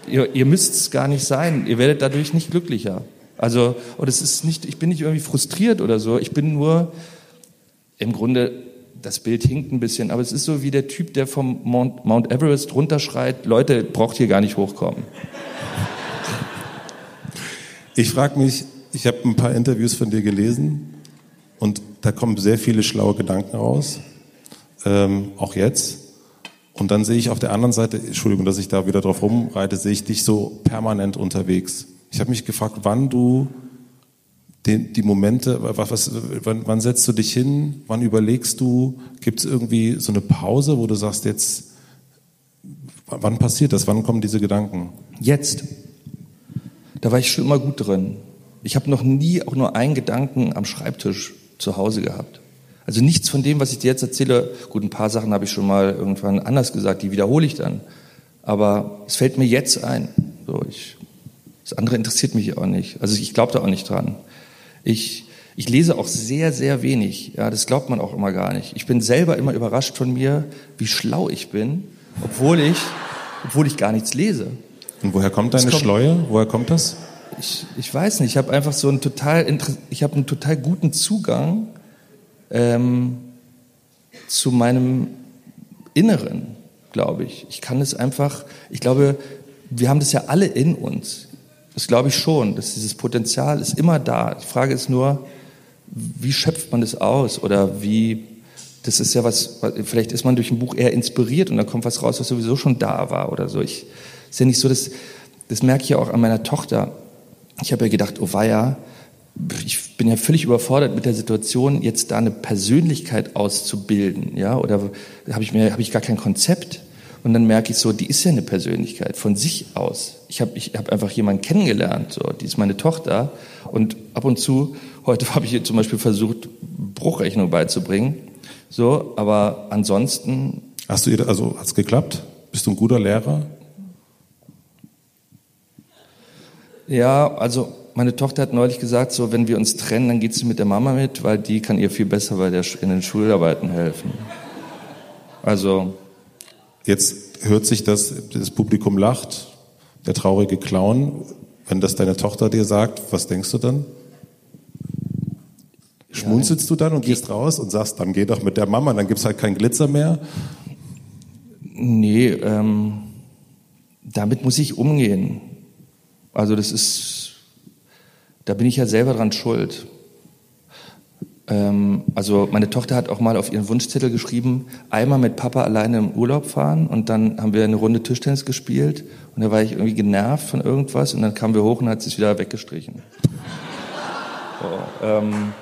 ihr, ihr müsst es gar nicht sein. Ihr werdet dadurch nicht glücklicher. Also, und es ist nicht, ich bin nicht irgendwie frustriert oder so. Ich bin nur, im Grunde, das Bild hinkt ein bisschen, aber es ist so wie der Typ, der vom Mount, Mount Everest runterschreit, Leute, braucht hier gar nicht hochkommen. Ich frage mich, ich habe ein paar Interviews von dir gelesen und da kommen sehr viele schlaue Gedanken raus, ähm, auch jetzt. Und dann sehe ich auf der anderen Seite, Entschuldigung, dass ich da wieder drauf rumreite, sehe ich dich so permanent unterwegs. Ich habe mich gefragt, wann du den, die Momente, was, was, wann, wann setzt du dich hin, wann überlegst du, gibt es irgendwie so eine Pause, wo du sagst, jetzt, wann passiert das, wann kommen diese Gedanken? Jetzt. Da war ich schon immer gut drin. Ich habe noch nie auch nur einen Gedanken am Schreibtisch zu Hause gehabt. Also nichts von dem, was ich dir jetzt erzähle, gut, ein paar Sachen habe ich schon mal irgendwann anders gesagt, die wiederhole ich dann. Aber es fällt mir jetzt ein. So, ich das andere interessiert mich auch nicht. Also ich glaube da auch nicht dran. Ich, ich lese auch sehr, sehr wenig. Ja, das glaubt man auch immer gar nicht. Ich bin selber immer überrascht von mir, wie schlau ich bin, obwohl ich, obwohl ich gar nichts lese. Und woher kommt deine kommt, Schleue? Woher kommt das? Ich, ich weiß nicht. Ich habe einfach so einen total, ich habe einen total guten Zugang ähm, zu meinem Inneren, glaube ich. Ich kann es einfach. Ich glaube, wir haben das ja alle in uns. Das glaube ich schon, dass dieses Potenzial ist immer da. Die Frage ist nur, wie schöpft man das aus oder wie, das ist ja was, vielleicht ist man durch ein Buch eher inspiriert und dann kommt was raus, was sowieso schon da war oder so. Ich, ist ja nicht so, dass, das merke ich ja auch an meiner Tochter. Ich habe ja gedacht, oh weia, ich bin ja völlig überfordert mit der Situation, jetzt da eine Persönlichkeit auszubilden, ja, oder habe ich mir, habe ich gar kein Konzept. Und dann merke ich so, die ist ja eine Persönlichkeit von sich aus. Ich habe ich hab einfach jemanden kennengelernt, so, die ist meine Tochter. Und ab und zu, heute [laughs] habe ich ihr zum Beispiel versucht, Bruchrechnung beizubringen. So, aber ansonsten. Hast du ihr, also hat's geklappt? Bist du ein guter Lehrer? Ja, also meine Tochter hat neulich gesagt, so wenn wir uns trennen, dann geht sie mit der Mama mit, weil die kann ihr viel besser bei der, in den Schularbeiten helfen. Also Jetzt hört sich das, das Publikum lacht, der traurige Clown. Wenn das deine Tochter dir sagt, was denkst du dann? Schmunzelst du dann und gehst raus und sagst, dann geh doch mit der Mama, dann gibt's halt keinen Glitzer mehr? Nee, ähm, damit muss ich umgehen. Also das ist, da bin ich ja selber dran schuld. Ähm, also meine Tochter hat auch mal auf ihren Wunschzettel geschrieben, einmal mit Papa alleine im Urlaub fahren und dann haben wir eine Runde Tischtennis gespielt und da war ich irgendwie genervt von irgendwas und dann kamen wir hoch und hat sie es wieder weggestrichen. [laughs] So, ähm,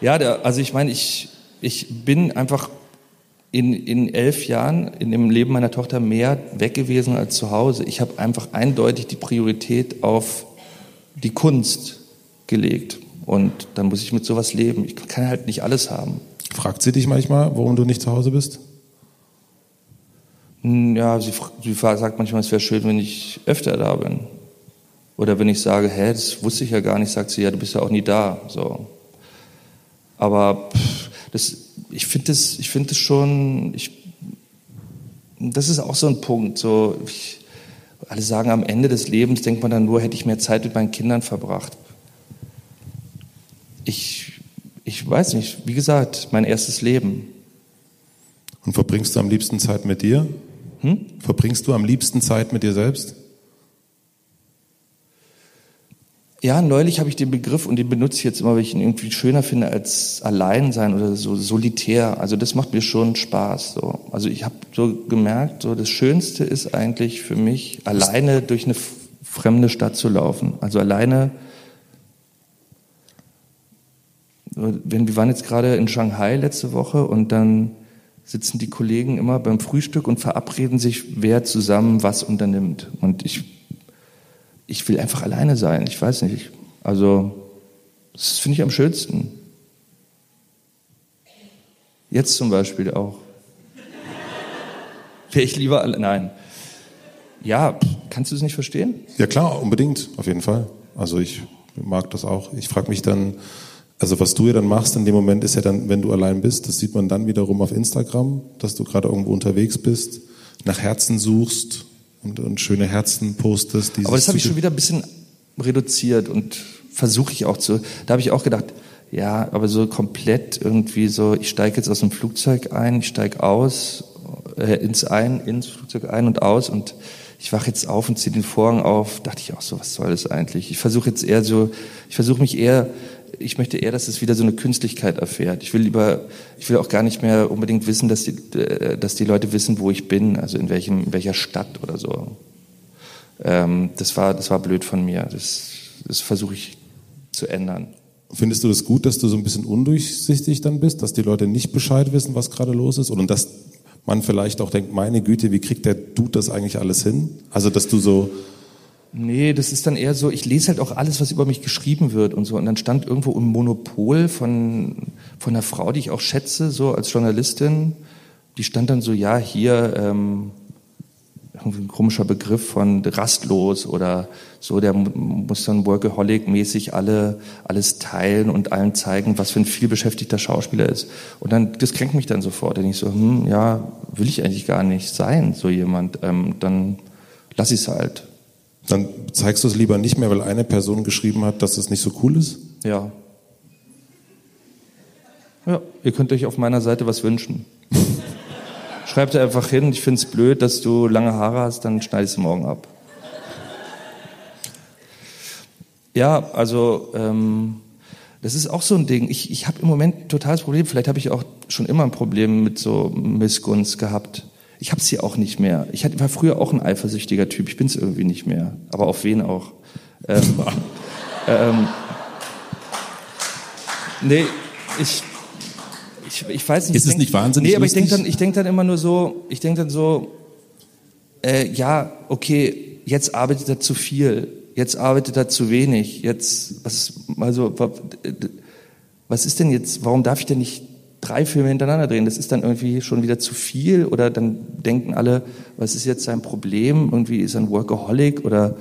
ja, der, also ich meine, ich, ich bin einfach in, in elf Jahren in dem Leben meiner Tochter mehr weg gewesen als zu Hause. Ich habe einfach eindeutig die Priorität auf die Kunst gelegt. Und dann muss ich mit sowas leben. Ich kann halt nicht alles haben. Fragt sie dich manchmal, warum du nicht zu Hause bist? Hm, ja, sie, sie sagt manchmal, es wäre schön, wenn ich öfter da bin. Oder wenn ich sage, hä, das wusste ich ja gar nicht, sagt sie, ja, du bist ja auch nie da. So. Aber pff, das, ich finde das, ich finde das schon, ich, das ist auch so ein Punkt. So, ich, alle sagen, am Ende des Lebens denkt man dann nur, hätte ich mehr Zeit mit meinen Kindern verbracht ich, ich weiß nicht, wie gesagt, mein erstes Leben. Und verbringst du am liebsten Zeit mit dir? Hm? Verbringst du am liebsten Zeit mit dir selbst? Ja, neulich habe ich den Begriff und den benutze ich jetzt immer, weil ich ihn irgendwie schöner finde als allein sein oder so solitär. Also das macht mir schon Spaß. So. Also ich habe so gemerkt, so das Schönste ist eigentlich für mich, alleine durch eine fremde Stadt zu laufen. Also alleine wir waren jetzt gerade in Shanghai letzte Woche und dann sitzen die Kollegen immer beim Frühstück und verabreden sich, wer zusammen was unternimmt. Und ich, ich will einfach alleine sein. Ich weiß nicht. Also, das finde ich am schönsten. Jetzt zum Beispiel auch. [laughs] Wäre ich lieber alle, nein. Ja, kannst du es nicht verstehen? Ja klar, unbedingt, auf jeden Fall. Also ich mag das auch. Ich frage mich dann, also was du ja dann machst in dem Moment ist ja dann, wenn du allein bist, das sieht man dann wiederum auf Instagram, dass du gerade irgendwo unterwegs bist, nach Herzen suchst und, und schöne Herzen postest. Aber das habe ich schon wieder ein bisschen reduziert und versuche ich auch zu. Da habe ich auch gedacht, ja, aber so komplett irgendwie so, ich steige jetzt aus dem Flugzeug ein, ich steige aus, äh, ins ein, ins Flugzeug ein und aus und ich wache jetzt auf und ziehe den Vorhang auf, dachte ich auch so, was soll das eigentlich? Ich versuche jetzt eher so, ich versuche mich eher ich möchte eher, dass es wieder so eine Künstlichkeit erfährt. Ich will lieber, ich will auch gar nicht mehr unbedingt wissen, dass die, äh, dass die Leute wissen, wo ich bin, also in welchem, in welcher Stadt oder so. Ähm, das war, das war blöd von mir. Das, das versuche ich zu ändern. Findest du das gut, dass du so ein bisschen undurchsichtig dann bist, dass die Leute nicht Bescheid wissen, was gerade los ist? Und dass man vielleicht auch denkt, meine Güte, wie kriegt der Dude das eigentlich alles hin? Also, dass du so, Nee, das ist dann eher so, ich lese halt auch alles, was über mich geschrieben wird und so. Und dann stand irgendwo im Monopol von, von einer Frau, die ich auch schätze, so als Journalistin, die stand dann so, ja, hier, ähm, irgendwie ein komischer Begriff von rastlos oder so, der muss dann Workaholic-mäßig alle, alles teilen und allen zeigen, was für ein vielbeschäftigter Schauspieler ist. Und dann, das kränkt mich dann sofort. Denn ich so, hm, ja, will ich eigentlich gar nicht sein, so jemand. Ähm, dann lass ich es halt. Dann zeigst du es lieber nicht mehr, weil eine Person geschrieben hat, dass es nicht so cool ist? Ja. Ja, ihr könnt euch auf meiner Seite was wünschen. [laughs] Schreibt einfach hin, ich finde es blöd, dass du lange Haare hast, dann schneide ich es morgen ab. Ja, also ähm, das ist auch so ein Ding. Ich, ich habe im Moment totales Problem. Vielleicht habe ich auch schon immer ein Problem mit so Missgunst gehabt. Ich habe sie auch nicht mehr. Ich war früher auch ein eifersüchtiger Typ. Ich bin es irgendwie nicht mehr. Aber auf wen auch? Ähm, [laughs] ähm, nee, ich, ich ich, ich weiß nicht. Ist es denk, nicht wahnsinnig Nee, aber ich lustig? denke dann, ich denk dann immer nur so, ich denke dann so, äh, ja, okay, jetzt arbeitet er zu viel, jetzt arbeitet er zu wenig, jetzt, was, also, wa- was ist denn jetzt, warum darf ich denn nicht drei Filme hintereinander drehen? Das ist dann irgendwie schon wieder zu viel oder dann denken alle, was ist jetzt sein Problem? Irgendwie ist er ein Workaholic oder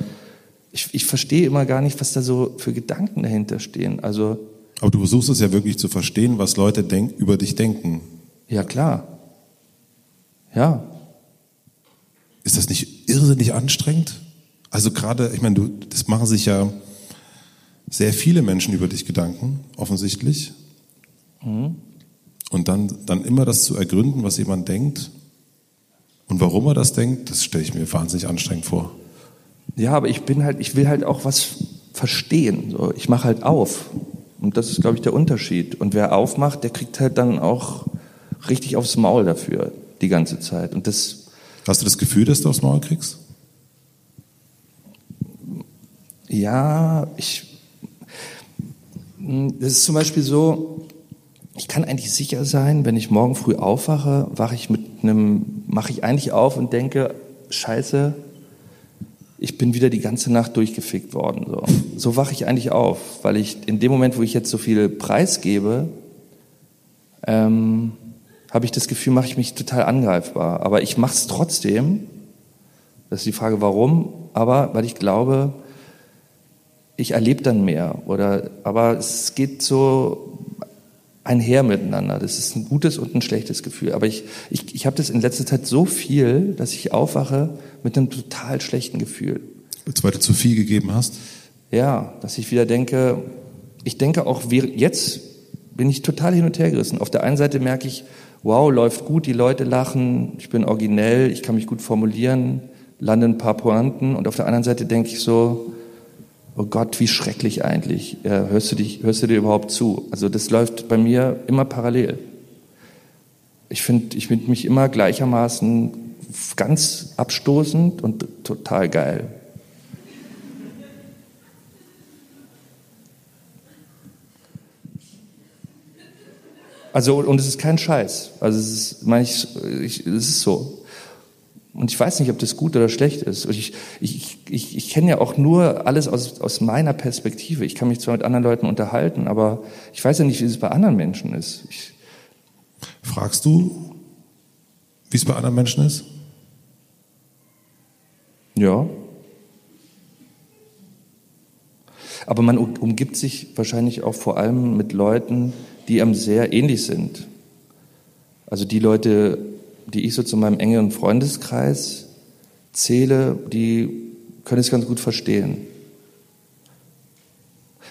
ich, ich verstehe immer gar nicht, was da so für Gedanken dahinter stehen. Also, Aber du versuchst es ja wirklich zu verstehen, was Leute denk, über dich denken. ja klar. Ja, Ist das nicht irrsinnig anstrengend? Also gerade, ich meine, du, das machen sich ja sehr viele Menschen über dich Gedanken, offensichtlich. Und dann, dann immer das zu ergründen, was jemand denkt und warum er das denkt, das stelle ich mir wahnsinnig anstrengend vor. Ja, aber ich bin halt, ich will halt auch was verstehen. So, ich mache halt auf. Und das ist, glaube ich, der Unterschied. Und wer aufmacht, der kriegt halt dann auch richtig aufs Maul dafür die ganze Zeit. Und das, Hast du das Gefühl, dass du aufs Maul kriegst? ja, ich, das ist zum Beispiel so, ich kann eigentlich sicher sein, wenn ich morgen früh aufwache, wache ich mit einem, mache ich eigentlich auf und denke, Scheiße, ich bin wieder die ganze Nacht durchgefickt worden. So, so wache ich eigentlich auf, weil ich in dem Moment, wo ich jetzt so viel preisgebe, ähm, habe ich das Gefühl, mache ich mich total angreifbar. Aber ich mache es trotzdem. Das ist die Frage, warum. Aber weil ich glaube, ich erlebe dann mehr. Oder, aber es geht so einher miteinander. Das ist ein gutes und ein schlechtes Gefühl. Aber ich, ich, ich habe das in letzter Zeit so viel, dass ich aufwache mit einem total schlechten Gefühl. Weil du zu viel gegeben hast? Ja, dass ich wieder denke, ich denke auch, wir- jetzt bin ich total hin und her gerissen. Auf der einen Seite merke ich, wow, läuft gut, die Leute lachen, ich bin originell, ich kann mich gut formulieren, lande ein paar Pointen. Und auf der anderen Seite denke ich so, oh Gott, wie schrecklich eigentlich. Ja, hörst, du dich, hörst du dir überhaupt zu? Also das läuft bei mir immer parallel. Ich finde ich find mich immer gleichermaßen ganz abstoßend und total geil. Also, und es ist kein Scheiß. Also, es ist, ich, es ist so. Und ich weiß nicht, ob das gut oder schlecht ist. Und ich, ich, ich, ich kenne ja auch nur alles aus, aus meiner Perspektive. Ich kann mich zwar mit anderen Leuten unterhalten, aber ich weiß ja nicht, wie es bei anderen Menschen ist. Ich, Fragst du, wie es bei anderen Menschen ist? ja. Aber man um- umgibt sich wahrscheinlich auch vor allem mit Leuten, die einem sehr ähnlich sind. Also die Leute, die ich so zu meinem engeren Freundeskreis zähle, die können es ganz gut verstehen.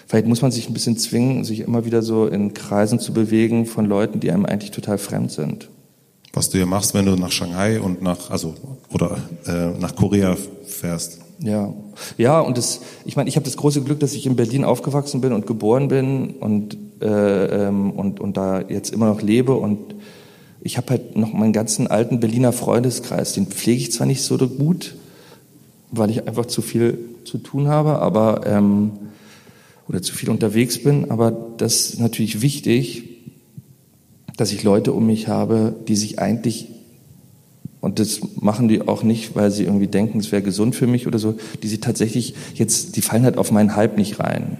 Vielleicht muss man sich ein bisschen zwingen, sich immer wieder so in Kreisen zu bewegen von Leuten, die einem eigentlich total fremd sind. Was du ja machst, wenn du nach Shanghai und nach, also, oder äh, nach Korea fährst. Ja, ja, und das, ich meine, ich habe das große Glück, dass ich in Berlin aufgewachsen bin und geboren bin und äh, ähm, und und da jetzt immer noch lebe und ich habe halt noch meinen ganzen alten Berliner Freundeskreis. Den pflege ich zwar nicht so gut, weil ich einfach zu viel zu tun habe, aber ähm, oder zu viel unterwegs bin, aber das ist natürlich wichtig, dass ich Leute um mich habe, die sich eigentlich und das machen die auch nicht, weil sie irgendwie denken, es wäre gesund für mich oder so. Die sie tatsächlich jetzt, die fallen halt auf meinen Hype nicht rein.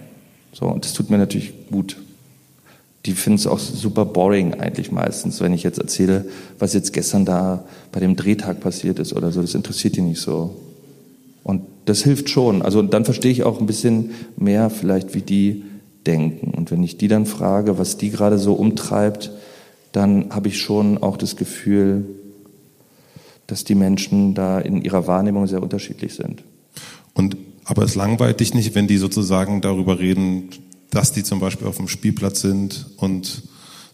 So, und das tut mir natürlich gut. Die finden es auch super boring eigentlich meistens, wenn ich jetzt erzähle, was jetzt gestern da bei dem Drehtag passiert ist oder so. Das interessiert die nicht so. Und das hilft schon. Also dann verstehe ich auch ein bisschen mehr vielleicht, wie die denken. Und wenn ich die dann frage, was die gerade so umtreibt, dann habe ich schon auch das Gefühl, dass die Menschen da in ihrer Wahrnehmung sehr unterschiedlich sind. Und, aber es langweilt dich nicht, wenn die sozusagen darüber reden, dass die zum Beispiel auf dem Spielplatz sind und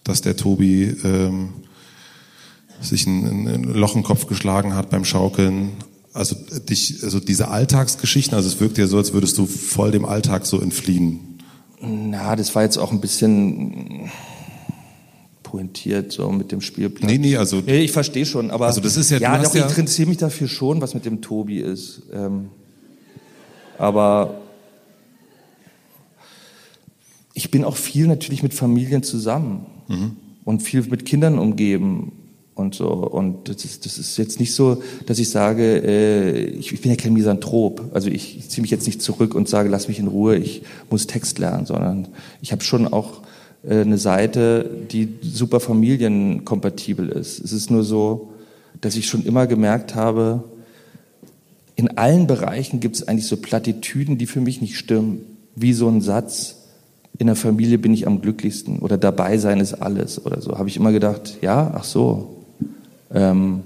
dass der Tobi ähm, sich ein, ein Loch im Kopf geschlagen hat beim Schaukeln. Also dich, also diese Alltagsgeschichten, also es wirkt ja so, als würdest du voll dem Alltag so entfliehen. Na, das war jetzt auch ein bisschen pointiert so mit dem Spielplatz. Nee, nee, also Nee, ich verstehe schon, aber Also das ist ja- ja, doch, ja- ich interessiere mich dafür schon, was mit dem Tobi ist. Ähm, aber ich bin auch viel natürlich mit Familien zusammen. Mhm. und viel mit Kindern umgeben und so. Und das ist, das ist jetzt nicht so, dass ich sage, äh, ich, ich bin ja kein Misanthrop. Also ich, ich ziehe mich jetzt nicht zurück und sage, lass mich in Ruhe, ich muss Text lernen, sondern ich habe schon auch äh, eine Seite, die super familienkompatibel ist. Es ist nur so, dass ich schon immer gemerkt habe, in allen Bereichen gibt es eigentlich so Plattitüden, die für mich nicht stimmen. Wie so ein Satz, in der Familie bin ich am glücklichsten oder dabei sein ist alles oder so. Habe ich immer gedacht, ja, ach so, ähm,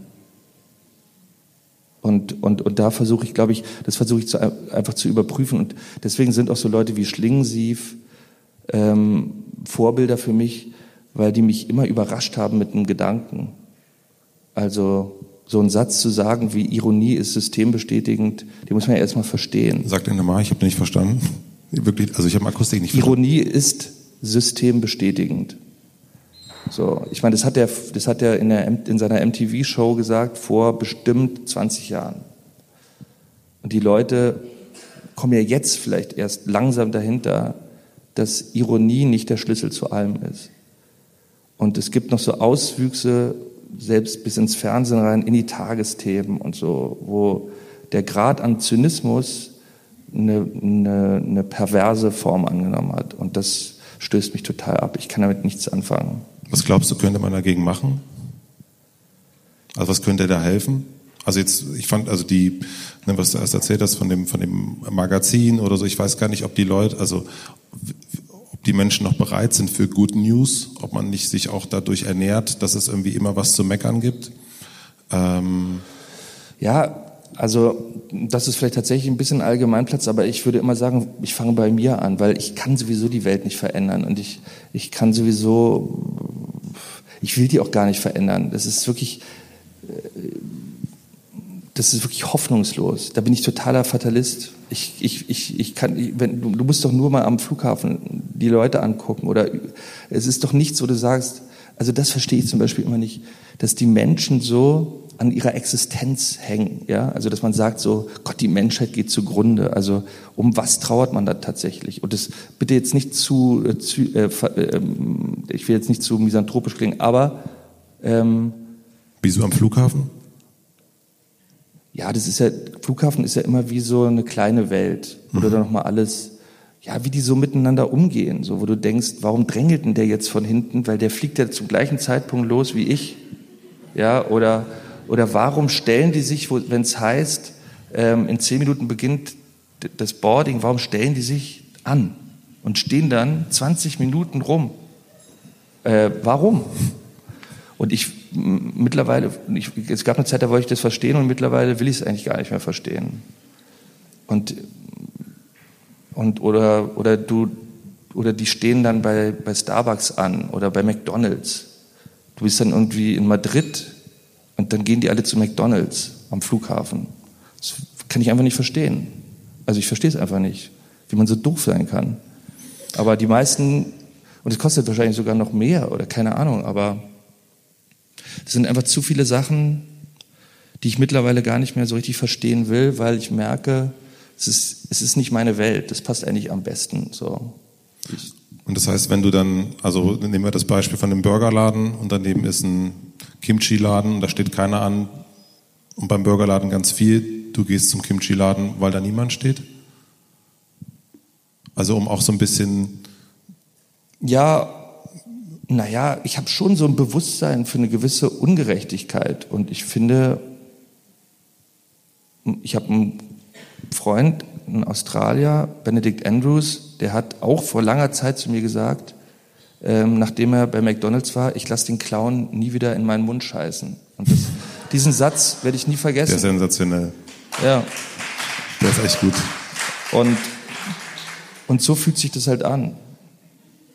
und, und, und da versuche ich, glaube ich, das versuche ich zu, einfach zu überprüfen. Und deswegen sind auch so Leute wie Schlingensief ähm, Vorbilder für mich, weil die mich immer überrascht haben mit einem Gedanken. Also so einen Satz zu sagen wie Ironie ist systembestätigend, den muss man ja erstmal verstehen. Sag den nochmal, ich habe nicht verstanden. Wirklich, also ich habe Akustik nicht verstanden. Ironie ist systembestätigend. So, ich meine, das hat er, das hat er in, der, in seiner MTV-Show gesagt vor bestimmt 20 Jahren. Und die Leute kommen ja jetzt vielleicht erst langsam dahinter, dass Ironie nicht der Schlüssel zu allem ist. Und es gibt noch so Auswüchse, selbst bis ins Fernsehen rein, in die Tagesthemen und so, wo der Grad an Zynismus eine, eine, eine perverse Form angenommen hat. Und das stößt mich total ab. Ich kann damit nichts anfangen. Was glaubst du, könnte man dagegen machen? Also was könnte da helfen? Also jetzt, ich fand, also die, ne, was du erst erzählt hast von dem, von dem Magazin oder so, ich weiß gar nicht, ob die Leute, also ob die Menschen noch bereit sind für Good News, ob man nicht sich auch dadurch ernährt, dass es irgendwie immer was zu meckern gibt. Ähm ja, also das ist vielleicht tatsächlich ein bisschen Allgemeinplatz, aber ich würde immer sagen, ich fange bei mir an, weil ich kann sowieso die Welt nicht verändern und ich, ich kann sowieso, ich will die auch gar nicht verändern. Das ist wirklich, äh, das ist wirklich hoffnungslos. Da bin ich totaler Fatalist. Ich, ich, ich, ich kann, wenn, du, du musst doch nur mal am Flughafen die Leute angucken oder es ist doch nichts, wo du sagst, also das verstehe ich zum Beispiel immer nicht, dass die Menschen so an ihrer Existenz hängen. Ja? Also dass man sagt so, Gott, die Menschheit geht zugrunde. Also um was trauert man da tatsächlich? Und das bitte jetzt nicht zu, äh, zu äh, äh, ich will jetzt nicht zu misanthropisch klingen, aber ähm, Wieso am Flughafen? Ja, das ist ja, Flughafen ist ja immer wie so eine kleine Welt, wo mhm. du dann nochmal alles, ja, wie die so miteinander umgehen, so, wo du denkst, warum drängelt denn der jetzt von hinten, weil der fliegt ja zum gleichen Zeitpunkt los wie ich, ja, oder, oder warum stellen die sich, wenn es heißt, ähm, in zehn Minuten beginnt das Boarding, warum stellen die sich an und stehen dann 20 Minuten rum? Äh, warum? Und ich mittlerweile, ich, es gab eine Zeit, da wollte ich das verstehen und mittlerweile will ich es eigentlich gar nicht mehr verstehen. Und, und oder, oder du, oder die stehen dann bei, bei Starbucks an oder bei McDonalds. Du bist dann irgendwie in Madrid und dann gehen die alle zu McDonalds am Flughafen. Das kann ich einfach nicht verstehen. Also ich verstehe es einfach nicht, wie man so doof sein kann. Aber die meisten, und es kostet wahrscheinlich sogar noch mehr oder keine Ahnung, aber das sind einfach zu viele Sachen, die ich mittlerweile gar nicht mehr so richtig verstehen will, weil ich merke, es ist, es ist nicht meine Welt. Das passt eigentlich am besten. So. Und das heißt, wenn du dann, also nehmen wir das Beispiel von dem Burgerladen und daneben ist ein Kimchi-Laden, da steht keiner an und beim Burgerladen ganz viel. Du gehst zum Kimchi-Laden, weil da niemand steht? Also um auch so ein bisschen. Ja, naja, ich habe schon so ein Bewusstsein für eine gewisse Ungerechtigkeit und ich finde, ich habe einen Freund, in Australier, Benedict Andrews, der hat auch vor langer Zeit zu mir gesagt, ähm, nachdem er bei McDonald's war, ich lasse den Clown nie wieder in meinen Mund scheißen. Und das, diesen Satz werde ich nie vergessen. Der ist sensationell. Ja. Der ist echt gut. Und, und so fühlt sich das halt an.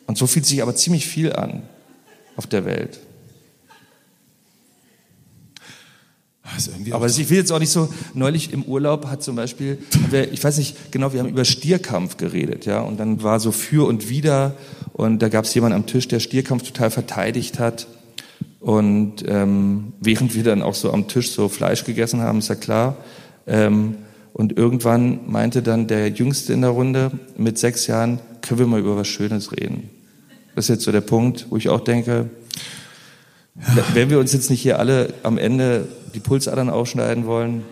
Und so fühlt sich aber ziemlich viel an auf der Welt. Aber ich will jetzt auch nicht so, neulich im Urlaub hat zum Beispiel, ich weiß nicht genau, wir haben über Stierkampf geredet, ja, und dann war so für und wider und da gab es jemanden am Tisch, der Stierkampf total verteidigt hat und ähm, während wir dann auch so am Tisch so Fleisch gegessen haben, ist ja klar, ähm, und irgendwann meinte dann der Jüngste in der Runde mit sechs Jahren, können wir mal über was Schönes reden. Das ist jetzt so der Punkt, wo ich auch denke, [laughs] Wenn wir uns jetzt nicht hier alle am Ende die Pulsadern aufschneiden wollen.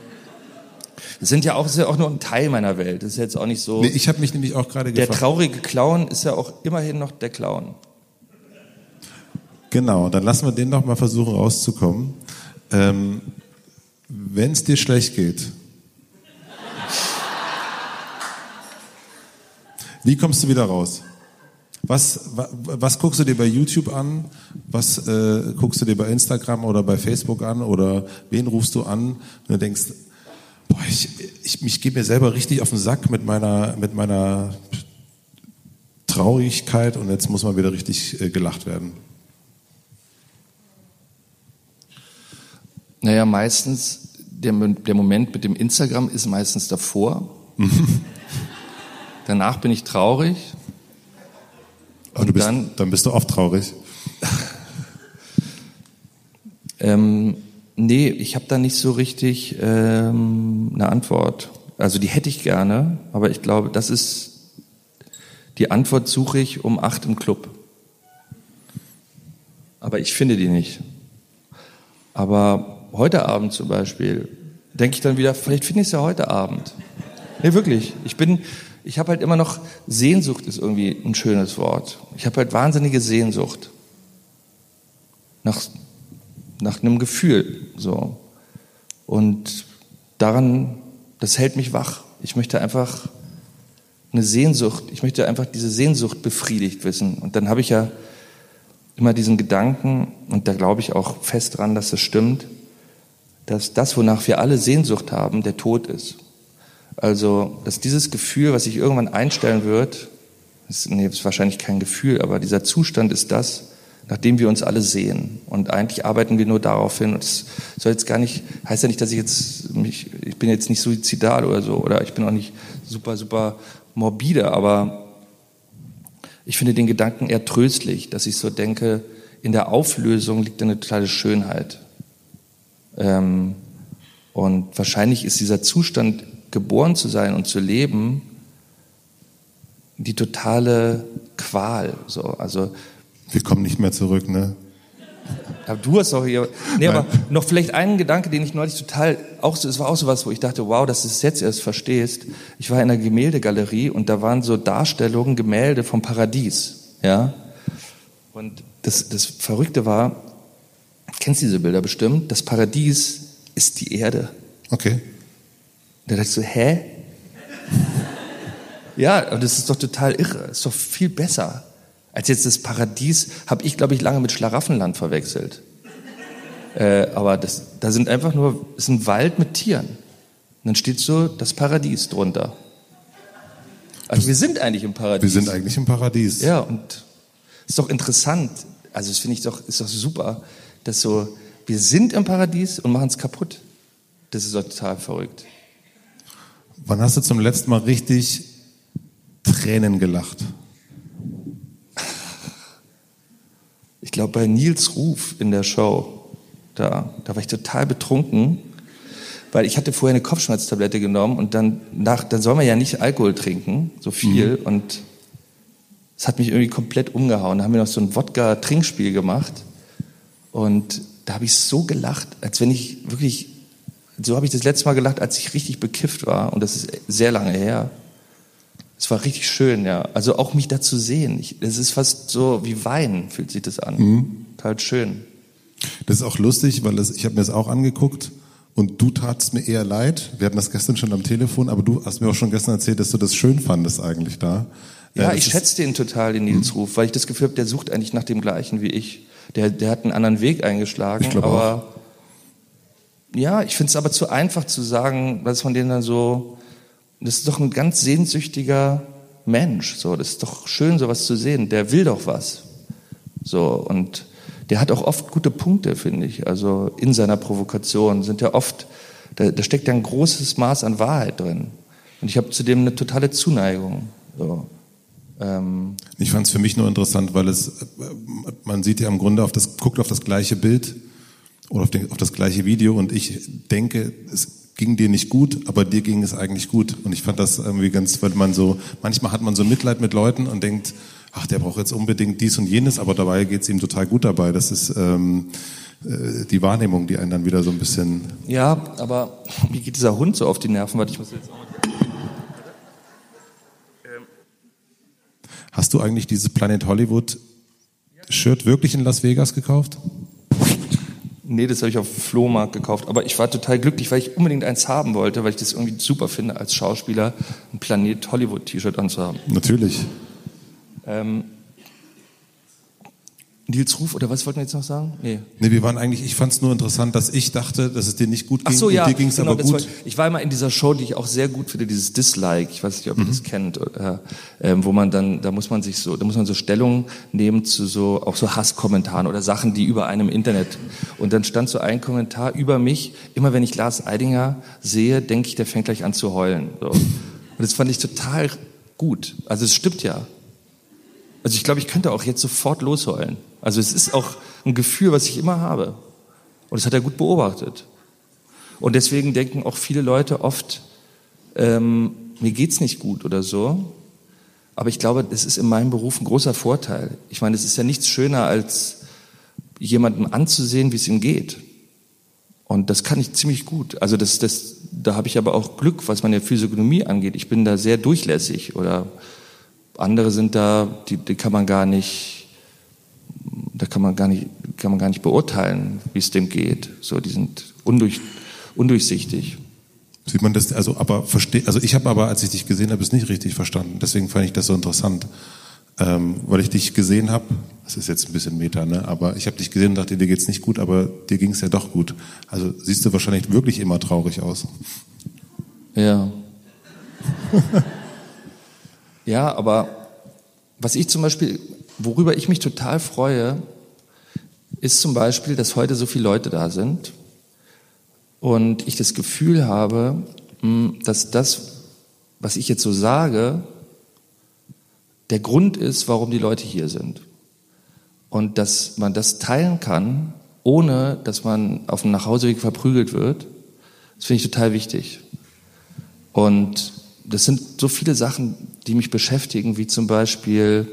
Das sind ja auch, ist ja auch nur ein Teil meiner Welt. Das ist jetzt auch nicht so. Nee, ich habe mich nämlich auch gerade der gefragt. traurige Clown ist ja auch immerhin noch der Clown. Genau, dann lassen wir den doch mal versuchen rauszukommen. Ähm, Wenn es dir schlecht geht, wie kommst du wieder raus? Was, wa, was guckst du dir bei YouTube an? Was äh, guckst du dir bei Instagram oder bei Facebook an? Oder wen rufst du an? Und du denkst, boah, ich, ich, ich gebe mir selber richtig auf den Sack mit meiner, mit meiner Traurigkeit und jetzt muss mal wieder richtig äh, gelacht werden. Naja, meistens, der, der Moment mit dem Instagram ist meistens davor. [laughs] Danach bin ich traurig. Aber du bist, dann- dann bist du oft traurig. [laughs] Ähm, nee, ich habe da nicht so richtig ähm, eine Antwort. Also die hätte ich gerne, aber ich glaube, das ist die Antwort suche ich um acht im Club. Aber ich finde die nicht. Aber heute Abend zum Beispiel denke ich dann wieder, vielleicht finde ich es ja heute Abend. Nee, wirklich. Ich bin, ich habe halt immer noch, Sehnsucht ist irgendwie ein schönes Wort. Ich habe halt wahnsinnige Sehnsucht. Nach, nach einem Gefühl, so. Und daran, das hält mich wach. Ich möchte einfach eine Sehnsucht, ich möchte einfach diese Sehnsucht befriedigt wissen. Und dann habe ich ja immer diesen Gedanken, und da glaube ich auch fest dran, dass das stimmt, dass das, wonach wir alle Sehnsucht haben, der Tod ist. Also, dass dieses Gefühl, was sich irgendwann einstellen wird, ist, nee, ist wahrscheinlich kein Gefühl, aber dieser Zustand ist das, nachdem wir uns alle sehen. Und eigentlich arbeiten wir nur darauf hin. Und es soll jetzt gar nicht, heißt ja nicht, dass ich jetzt mich, ich bin jetzt nicht suizidal oder so, oder ich bin auch nicht super, super morbide, aber ich finde den Gedanken eher tröstlich, dass ich so denke, in der Auflösung liegt eine totale Schönheit. Ähm, und wahrscheinlich ist dieser Zustand, geboren zu sein und zu leben, die totale Qual. So, also, Wir kommen nicht mehr zurück, ne? aber du hast auch hier. Nee, aber noch vielleicht einen Gedanke, den ich neulich total auch so, es war auch so was, wo ich dachte, wow, dass du es jetzt erst verstehst. Ich war in einer Gemäldegalerie und da waren so Darstellungen, Gemälde vom Paradies, ja. Und das, das Verrückte war, kennst diese Bilder bestimmt? Das Paradies ist die Erde. Okay. Da dachte ich so, hä? Ja, und das ist doch total irre. Das ist doch viel besser. Als jetzt das Paradies habe ich, glaube ich, lange mit Schlaraffenland verwechselt. Äh, aber das, da sind einfach nur, es ist ein Wald mit Tieren. Und dann steht so das Paradies drunter. Also wir sind eigentlich im Paradies. Wir sind eigentlich im Paradies. Ja, und ist doch interessant. Also das finde ich doch, ist doch super, dass so, wir sind im Paradies und machen es kaputt. Das ist doch total verrückt. Wann hast du zum letzten Mal richtig Tränen gelacht? Ich glaube bei Nils Ruf in der Show, da, da war ich total betrunken, weil ich hatte vorher eine Kopfschmerztablette genommen und dann nach, dann soll man ja nicht Alkohol trinken, so viel und es hat mich irgendwie komplett umgehauen. Da haben wir noch so ein Wodka-Trinkspiel gemacht und da habe ich so gelacht, als wenn ich wirklich, so habe ich das letzte Mal gelacht, als ich richtig bekifft war und das ist sehr lange her. Es war richtig schön, ja. Also auch mich da zu sehen. Es ist fast so wie Wein, fühlt sich das an. Total schön. Das ist auch lustig, weil das, ich habe mir das auch angeguckt und du tatst mir eher leid. Wir hatten das gestern schon am Telefon, aber du hast mir auch schon gestern erzählt, dass du das schön fandest eigentlich da. Ja, Äh, ich schätze den total, den Nils Ruf, weil ich das Gefühl habe, der sucht eigentlich nach dem Gleichen wie ich. Der, der hat einen anderen Weg eingeschlagen, Ich aber ja, ich finde es aber zu einfach zu sagen, dass man den dann so, das ist doch ein ganz sehnsüchtiger Mensch, so, das ist doch schön, sowas zu sehen. Der will doch was, so und der hat auch oft gute Punkte, finde ich. Also in seiner Provokation sind ja oft, da, da steckt ja ein großes Maß an Wahrheit drin. Und ich habe zudem eine totale Zuneigung. So. Ähm, Ich fand es für mich nur interessant, weil es, äh, man sieht ja im Grunde auf das, guckt auf das gleiche Bild oder auf, den, auf das gleiche Video und ich denke, es ging dir nicht gut, aber dir ging es eigentlich gut. Und ich fand das irgendwie ganz, weil man so, manchmal hat man so Mitleid mit Leuten und denkt, ach, der braucht jetzt unbedingt dies und jenes, aber dabei geht's ihm total gut dabei. Das ist ähm, äh, die Wahrnehmung, die einen dann wieder so ein bisschen. Ja, aber wie geht dieser Hund so auf die Nerven? Warte, ich muss jetzt auch mal Hast du eigentlich dieses Planet Hollywood Shirt wirklich in Las Vegas gekauft? Nee, das habe ich auf dem Flohmarkt gekauft. Aber ich war total glücklich, weil ich unbedingt eins haben wollte, weil ich das irgendwie super finde, als Schauspieler ein Planet Hollywood T-Shirt anzuhaben. Natürlich. Ähm, Nils Ruf, oder was wollten wir jetzt noch sagen? Nee. Nee, wir waren eigentlich, ich fand es nur interessant, dass ich dachte, dass es dir nicht gut ging. Ach so, ja, dir ging es genau, aber gut. War, ich war immer in dieser Show, die ich auch sehr gut finde, dieses Dislike, ich weiß nicht, ob mhm. ihr das kennt, äh, äh, wo man dann, da muss man sich so, da muss man so Stellung nehmen zu so, auch so Hasskommentaren oder Sachen, die über einem im Internet. Und dann stand so ein Kommentar über mich, immer wenn ich Lars Eidinger sehe, denke ich, der fängt gleich an zu heulen. So. Und das fand ich total gut. Also es stimmt ja. Also ich glaube, ich könnte auch jetzt sofort losheulen. Also es ist auch ein Gefühl, was ich immer habe. Und das hat er gut beobachtet. Und deswegen denken auch viele Leute oft, ähm, mir geht's nicht gut oder so. Aber ich glaube, das ist in meinem Beruf ein großer Vorteil. Ich meine, es ist ja nichts schöner, als jemandem anzusehen, wie es ihm geht. Und das kann ich ziemlich gut. Also das, das, da habe ich aber auch Glück, was meine Physiognomie angeht. Ich bin da sehr durchlässig oder andere sind da, die, die kann man gar nicht da kann man gar nicht, kann man gar nicht beurteilen, wie es dem geht. So, die sind undurch, undurchsichtig. Sieht man das, also, aber verstehe, also ich habe aber, als ich dich gesehen habe, es nicht richtig verstanden. Deswegen fand ich das so interessant. Ähm, weil ich dich gesehen habe, das ist jetzt ein bisschen Meta, ne? aber ich habe dich gesehen und dachte, dir geht's nicht gut, aber dir ging es ja doch gut. Also siehst du wahrscheinlich wirklich immer traurig aus. Ja. [laughs] ja, aber was ich zum Beispiel worüber ich mich total freue, ist zum Beispiel, dass heute so viele Leute da sind und ich das Gefühl habe, hm, dass das, was ich jetzt so sage, der Grund ist, warum die Leute hier sind. Und dass man das teilen kann, ohne dass man auf dem Nachhauseweg verprügelt wird, das finde ich total wichtig. Und das sind so viele Sachen, die mich beschäftigen, wie zum Beispiel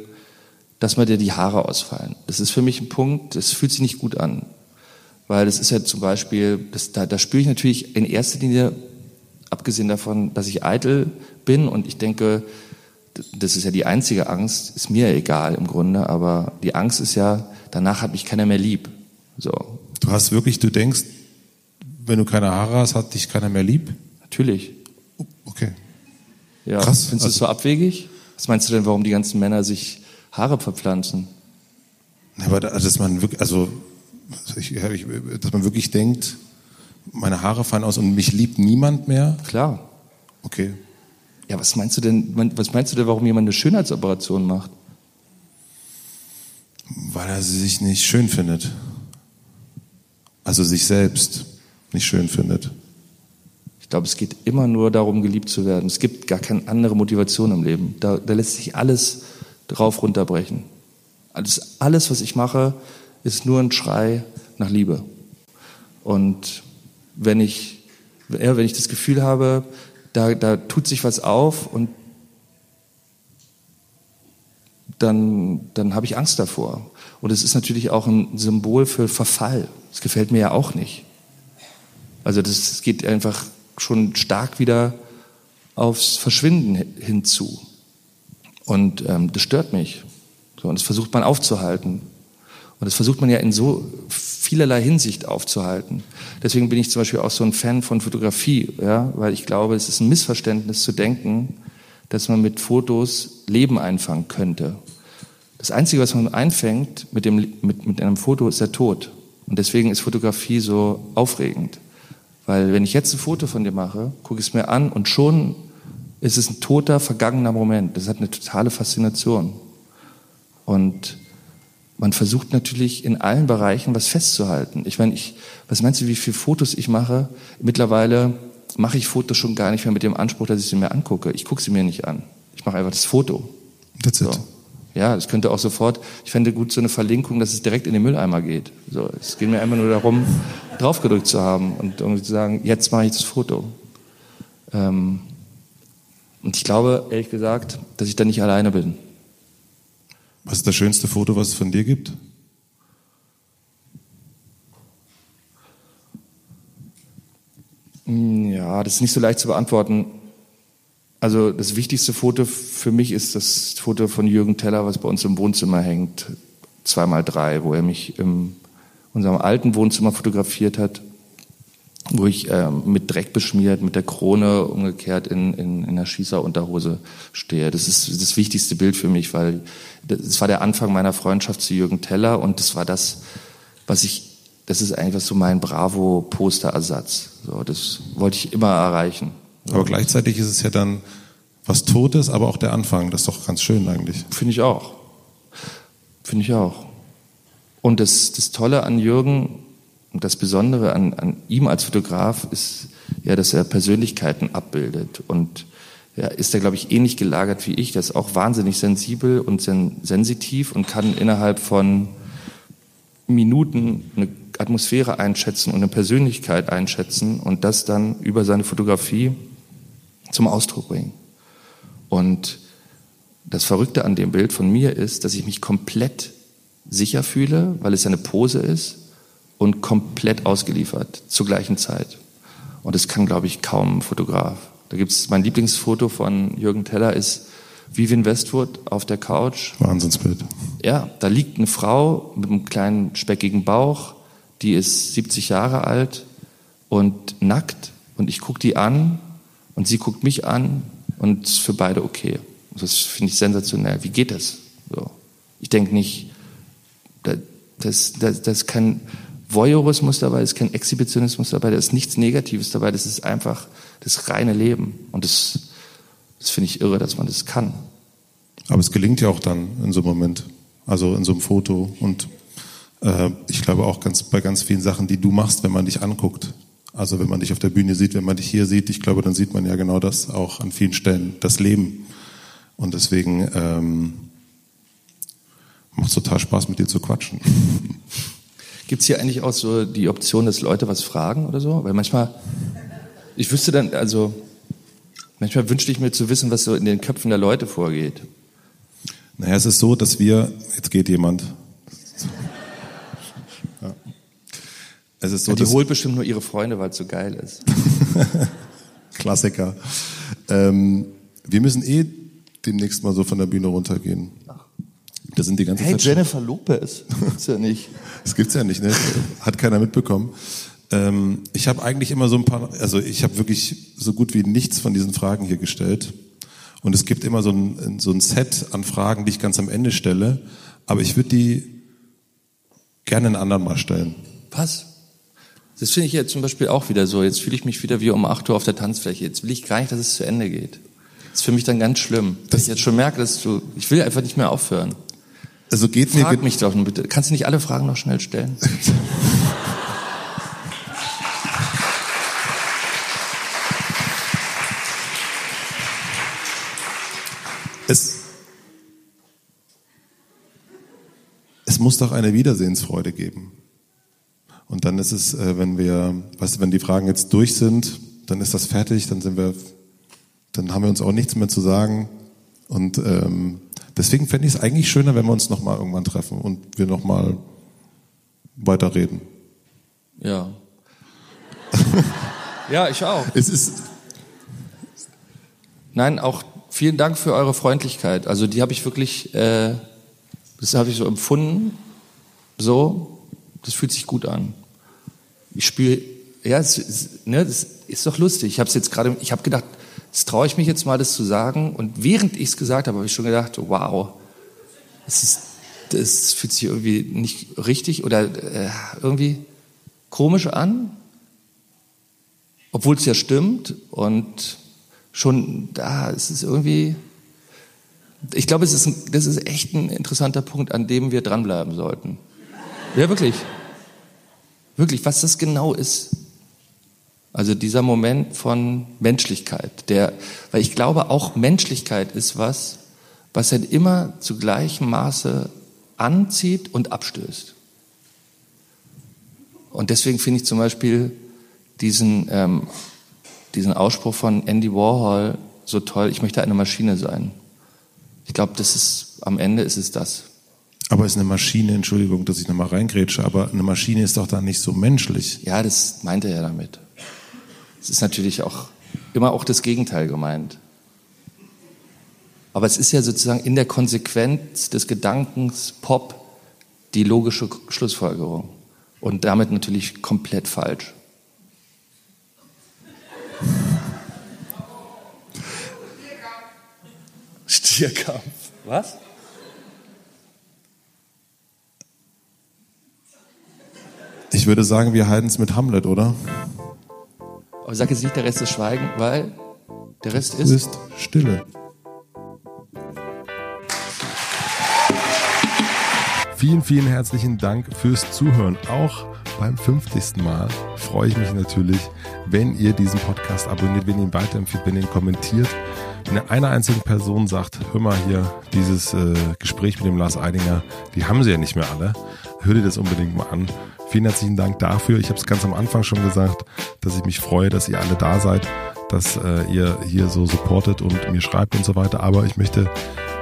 dass mir dir die Haare ausfallen. Das ist für mich ein Punkt, das fühlt sich nicht gut an. Weil das ist ja zum Beispiel, das, da, da spüre ich natürlich in erster Linie, abgesehen davon, dass ich eitel bin und ich denke, das ist ja die einzige Angst, ist mir egal im Grunde, aber die Angst ist ja, danach hat mich keiner mehr lieb. So. Du hast wirklich, du denkst, wenn du keine Haare hast, hat dich keiner mehr lieb? Natürlich. Okay. Ja. Krass. Findest du es also, so abwegig? Was meinst du denn, warum die ganzen Männer sich Haare verpflanzen. Aber dass man wirklich, also, dass man wirklich denkt, meine Haare fallen aus und mich liebt niemand mehr? Klar. Okay. Ja, was meinst du denn, was meinst du denn, warum jemand eine Schönheitsoperation macht? Weil er sich nicht schön findet. Also sich selbst nicht schön findet. Ich glaube, es geht immer nur darum, geliebt zu werden. Es gibt gar keine andere Motivation im Leben. Da, da lässt sich alles drauf runterbrechen. Alles, alles, was ich mache, ist nur ein Schrei nach Liebe. Und wenn ich, ja, wenn ich das Gefühl habe, da, da tut sich was auf und dann, dann habe ich Angst davor. Und es ist natürlich auch ein Symbol für Verfall. Das gefällt mir ja auch nicht. Also das, das geht einfach schon stark wieder aufs Verschwinden hinzu. Und ähm, das stört mich. So, und das versucht man aufzuhalten. Und das versucht man ja in so vielerlei Hinsicht aufzuhalten. Deswegen bin ich zum Beispiel auch so ein Fan von Fotografie, ja, weil ich glaube, es ist ein Missverständnis zu denken, dass man mit Fotos Leben einfangen könnte. Das Einzige, was man einfängt mit, dem, mit, mit einem Foto, ist der Tod. Und deswegen ist Fotografie so aufregend. Weil wenn ich jetzt ein Foto von dir mache, gucke ich es mir an und schon es ist ein toter, vergangener Moment. Das hat eine totale Faszination. Und man versucht natürlich in allen Bereichen was festzuhalten. Ich meine, ich, was meinst du, wie viele Fotos ich mache? Mittlerweile mache ich Fotos schon gar nicht mehr mit dem Anspruch, dass ich sie mir angucke. Ich gucke sie mir nicht an. Ich mache einfach das Foto. That's so. Ja, es könnte auch sofort, ich fände gut so eine Verlinkung, dass es direkt in den Mülleimer geht. So, es geht mir einfach nur darum, draufgedrückt zu haben und irgendwie zu sagen, jetzt mache ich das Foto. Ähm, und ich glaube, ehrlich gesagt, dass ich da nicht alleine bin. Was ist das schönste Foto, was es von dir gibt? Hm, ja, das ist nicht so leicht zu beantworten. Also das wichtigste Foto für mich ist das Foto von Jürgen Teller, was bei uns im Wohnzimmer hängt, zweimal drei, wo er mich in unserem alten Wohnzimmer fotografiert hat, wo ich äh, mit Dreck beschmiert, mit der Krone umgekehrt in, in, in der Schießerunterhose stehe. Das ist das wichtigste Bild für mich, weil das war der Anfang meiner Freundschaft zu Jürgen Teller und das war das, was ich, das ist eigentlich so mein Bravo-Posterersatz. So, das wollte ich immer erreichen. Aber gleichzeitig ist es ja dann was Totes, aber auch der Anfang. Das ist doch ganz schön eigentlich. Finde ich auch. Finde ich auch. Und das, das Tolle an Jürgen und das Besondere an, an ihm als Fotograf ist ja, dass er Persönlichkeiten abbildet. Und ja, ist er, glaube ich, ähnlich gelagert wie ich. Der ist auch wahnsinnig sensibel und sen sensitiv und kann innerhalb von Minuten eine Atmosphäre einschätzen und eine Persönlichkeit einschätzen und das dann über seine Fotografie zum Ausdruck bringen. Und das Verrückte an dem Bild von mir ist, dass ich mich komplett sicher fühle, weil es eine Pose ist und komplett ausgeliefert zur gleichen Zeit. Und das kann, glaube ich, kaum ein Fotograf. Da gibt es mein Lieblingsfoto von Jürgen Teller ist Vivian Westwood auf der Couch. Wahnsinnsbild. Ja, da liegt eine Frau mit einem kleinen speckigen Bauch, die ist 70 Jahre alt und nackt und ich gucke die an und sie guckt mich an und ist für beide okay. Das finde ich sensationell. Wie geht das? So. Ich denke nicht, da, das, das, das kein Voyeurismus dabei, ist kein Exhibitionismus dabei, da ist nichts Negatives dabei, das ist einfach das reine Leben. Und das, das finde ich irre, dass man das kann. Aber es gelingt ja auch dann in so einem Moment, also in so einem Foto. Und äh, ich glaube auch ganz, bei ganz vielen Sachen, die du machst, wenn man dich anguckt. Also wenn man dich auf der Bühne sieht, wenn man dich hier sieht, ich glaube, dann sieht man ja genau das auch an vielen Stellen, das Leben. Und deswegen ähm, macht es total Spaß, mit dir zu quatschen. [laughs] Gibt es hier eigentlich auch so die Option, dass Leute was fragen oder so? Weil manchmal, ich wüsste dann, also manchmal wünschte ich mir zu wissen, was so in den Köpfen der Leute vorgeht. Naja, es ist so, dass wir, jetzt geht jemand, Es ist so, ja, die holt bestimmt nur ihre Freunde, weil es so geil ist. [laughs] Klassiker. Ähm, wir müssen eh demnächst mal so von der Bühne runtergehen. Ach. Da sind die ganze hey, Zeit Jennifer Lopez. Gibt's ja nicht. Das gibt's ja nicht, ne? Hat keiner mitbekommen. Ähm, ich habe eigentlich immer so ein paar, also ich habe wirklich so gut wie nichts von diesen Fragen hier gestellt. Und es gibt immer so ein, so ein Set an Fragen, die ich ganz am Ende stelle. Aber ich würde die gerne einen anderen mal stellen. Was? Das finde ich jetzt zum Beispiel auch wieder so. Jetzt fühle ich mich wieder wie um 8 Uhr auf der Tanzfläche. Jetzt will ich gar nicht, dass es zu Ende geht. Das ist für mich dann ganz schlimm. Dass ich jetzt schon merke, dass du, ich will einfach nicht mehr aufhören. Also geht mir. Frag mich doch bitte. Kannst du nicht alle Fragen noch schnell stellen? [laughs] es, es muss doch eine Wiedersehensfreude geben. Und dann ist es, äh, wenn wir, weißt du, wenn die Fragen jetzt durch sind, dann ist das fertig, dann sind wir, dann haben wir uns auch nichts mehr zu sagen. Und ähm, deswegen fände ich es eigentlich schöner, wenn wir uns nochmal irgendwann treffen und wir nochmal weiterreden. Ja. [laughs] ja, ich auch. Es ist. Nein, auch vielen Dank für eure Freundlichkeit. Also die habe ich wirklich, äh, das habe ich so empfunden. So, das fühlt sich gut an ich spüre, ja, es, ne, das ist doch lustig. Ich habe es jetzt gerade, ich habe gedacht, jetzt traue ich mich jetzt mal, das zu sagen. Und während ich es gesagt habe, habe ich schon gedacht, wow, das, ist, das fühlt sich irgendwie nicht richtig oder äh, irgendwie komisch an, obwohl es ja stimmt. Und schon da ist es irgendwie, ich glaube, es ist ein, das ist echt ein interessanter Punkt, an dem wir dranbleiben sollten. Ja, wirklich. Wirklich, was das genau ist. Also dieser Moment von Menschlichkeit, der, weil ich glaube, auch Menschlichkeit ist was, was halt immer zu gleichem Maße anzieht und abstößt. Und deswegen finde ich zum Beispiel diesen, ähm, diesen Ausspruch von Andy Warhol so toll, ich möchte eine Maschine sein. Ich glaube, das ist, am Ende ist es das. Aber ist eine Maschine, Entschuldigung, dass ich nochmal reingrätsche, aber eine Maschine ist doch dann nicht so menschlich. Ja, das meint er ja damit. Es ist natürlich auch immer auch das Gegenteil gemeint. Aber es ist ja sozusagen in der Konsequenz des Gedankens Pop die logische Schlussfolgerung. Und damit natürlich komplett falsch. Stierkampf. Was? Ich würde sagen, wir halten es mit Hamlet, oder? Aber sag jetzt nicht, der Rest ist Schweigen, weil der Rest ist, ist Stille. Vielen, vielen herzlichen Dank fürs Zuhören. Auch beim 50. Mal freue ich mich natürlich, wenn ihr diesen Podcast abonniert, wenn ihr ihn weiterempfiehlt, wenn ihr ihn kommentiert. Wenn eine einzige Person sagt, hör mal hier, dieses äh, Gespräch mit dem Lars Eidinger, die haben sie ja nicht mehr alle, hör dir das unbedingt mal an. Vielen herzlichen Dank dafür. Ich habe es ganz am Anfang schon gesagt, dass ich mich freue, dass ihr alle da seid, dass äh, ihr hier so supportet und mir schreibt und so weiter. Aber ich möchte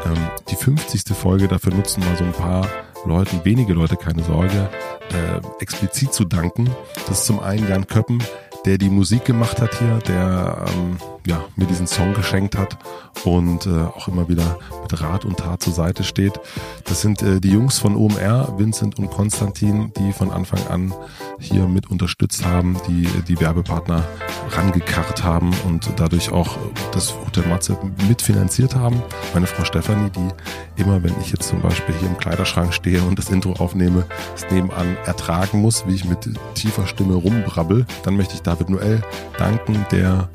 ähm, die 50. Folge dafür nutzen, mal so ein paar Leuten, wenige Leute, keine Sorge, äh, explizit zu danken. Das ist zum einen Jan Köppen, der die Musik gemacht hat hier, der ähm, ja, mir diesen Song geschenkt hat und äh, auch immer wieder mit Rat und Tat zur Seite steht. Das sind äh, die Jungs von OMR, Vincent und Konstantin, die von Anfang an hier mit unterstützt haben, die die Werbepartner rangekarrt haben und dadurch auch das Hotel Matze mitfinanziert haben. Meine Frau Stefanie, die immer, wenn ich jetzt zum Beispiel hier im Kleiderschrank stehe und das Intro aufnehme, es nebenan ertragen muss, wie ich mit tiefer Stimme rumbrabbel, dann möchte ich David Noel danken, der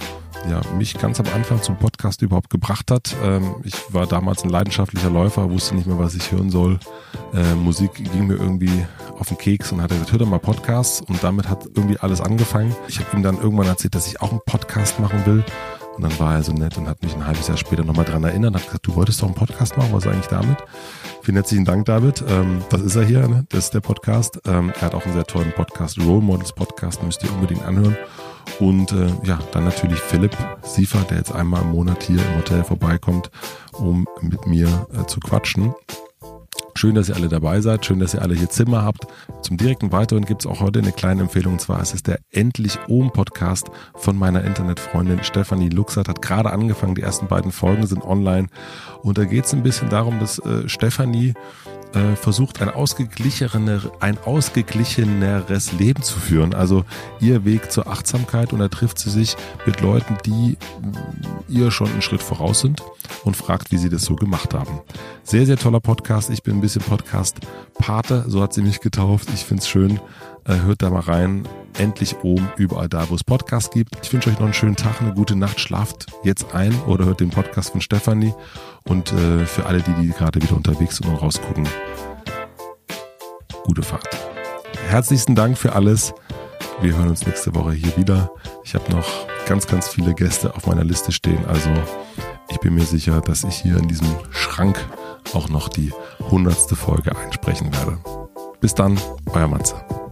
ja, mich ganz am Anfang zum Podcast überhaupt gebracht hat. Ähm, ich war damals ein leidenschaftlicher Läufer, wusste nicht mehr, was ich hören soll. Äh, Musik ging mir irgendwie auf den Keks und hat gesagt, hör doch mal Podcasts und damit hat irgendwie alles angefangen. Ich habe ihm dann irgendwann erzählt, dass ich auch einen Podcast machen will. Und dann war er so nett und hat mich ein halbes Jahr später nochmal dran erinnert und hat gesagt, du wolltest doch einen Podcast machen, was eigentlich damit? Vielen herzlichen Dank, David. Ähm, das ist er hier, ne? das ist der Podcast. Ähm, er hat auch einen sehr tollen Podcast, Role Models Podcast, müsst ihr unbedingt anhören. Und äh, ja, dann natürlich Philipp Siefer, der jetzt einmal im Monat hier im Hotel vorbeikommt, um mit mir äh, zu quatschen. Schön, dass ihr alle dabei seid. Schön, dass ihr alle hier Zimmer habt. Zum direkten Weiteren gibt es auch heute eine kleine Empfehlung. Und zwar ist es der Endlich Ohm Podcast von meiner Internetfreundin Stefanie Luxert. Hat gerade angefangen. Die ersten beiden Folgen sind online. Und da geht es ein bisschen darum, dass äh, Stefanie äh, versucht, ein, ausgeglichener, ein ausgeglicheneres Leben zu führen. Also ihr Weg zur Achtsamkeit und da trifft sie sich mit Leuten, die ihr schon einen Schritt voraus sind und fragt, wie sie das so gemacht haben. Sehr, sehr toller Podcast. Ich bin ein bisschen Podcast-Pate, so hat sie mich getauft. Ich finde es schön. Äh, hört da mal rein. Endlich oben, überall da, wo es Podcasts gibt. Ich wünsche euch noch einen schönen Tag, eine gute Nacht. Schlaft jetzt ein oder hört den Podcast von Stefanie. Und äh, für alle, die, die gerade wieder unterwegs sind und rausgucken, gute Fahrt. Herzlichen Dank für alles. Wir hören uns nächste Woche hier wieder. Ich habe noch ganz, ganz viele Gäste auf meiner Liste stehen. Also ich bin mir sicher, dass ich hier in diesem Schrank auch noch die hundertste Folge einsprechen werde. Bis dann, euer Matze.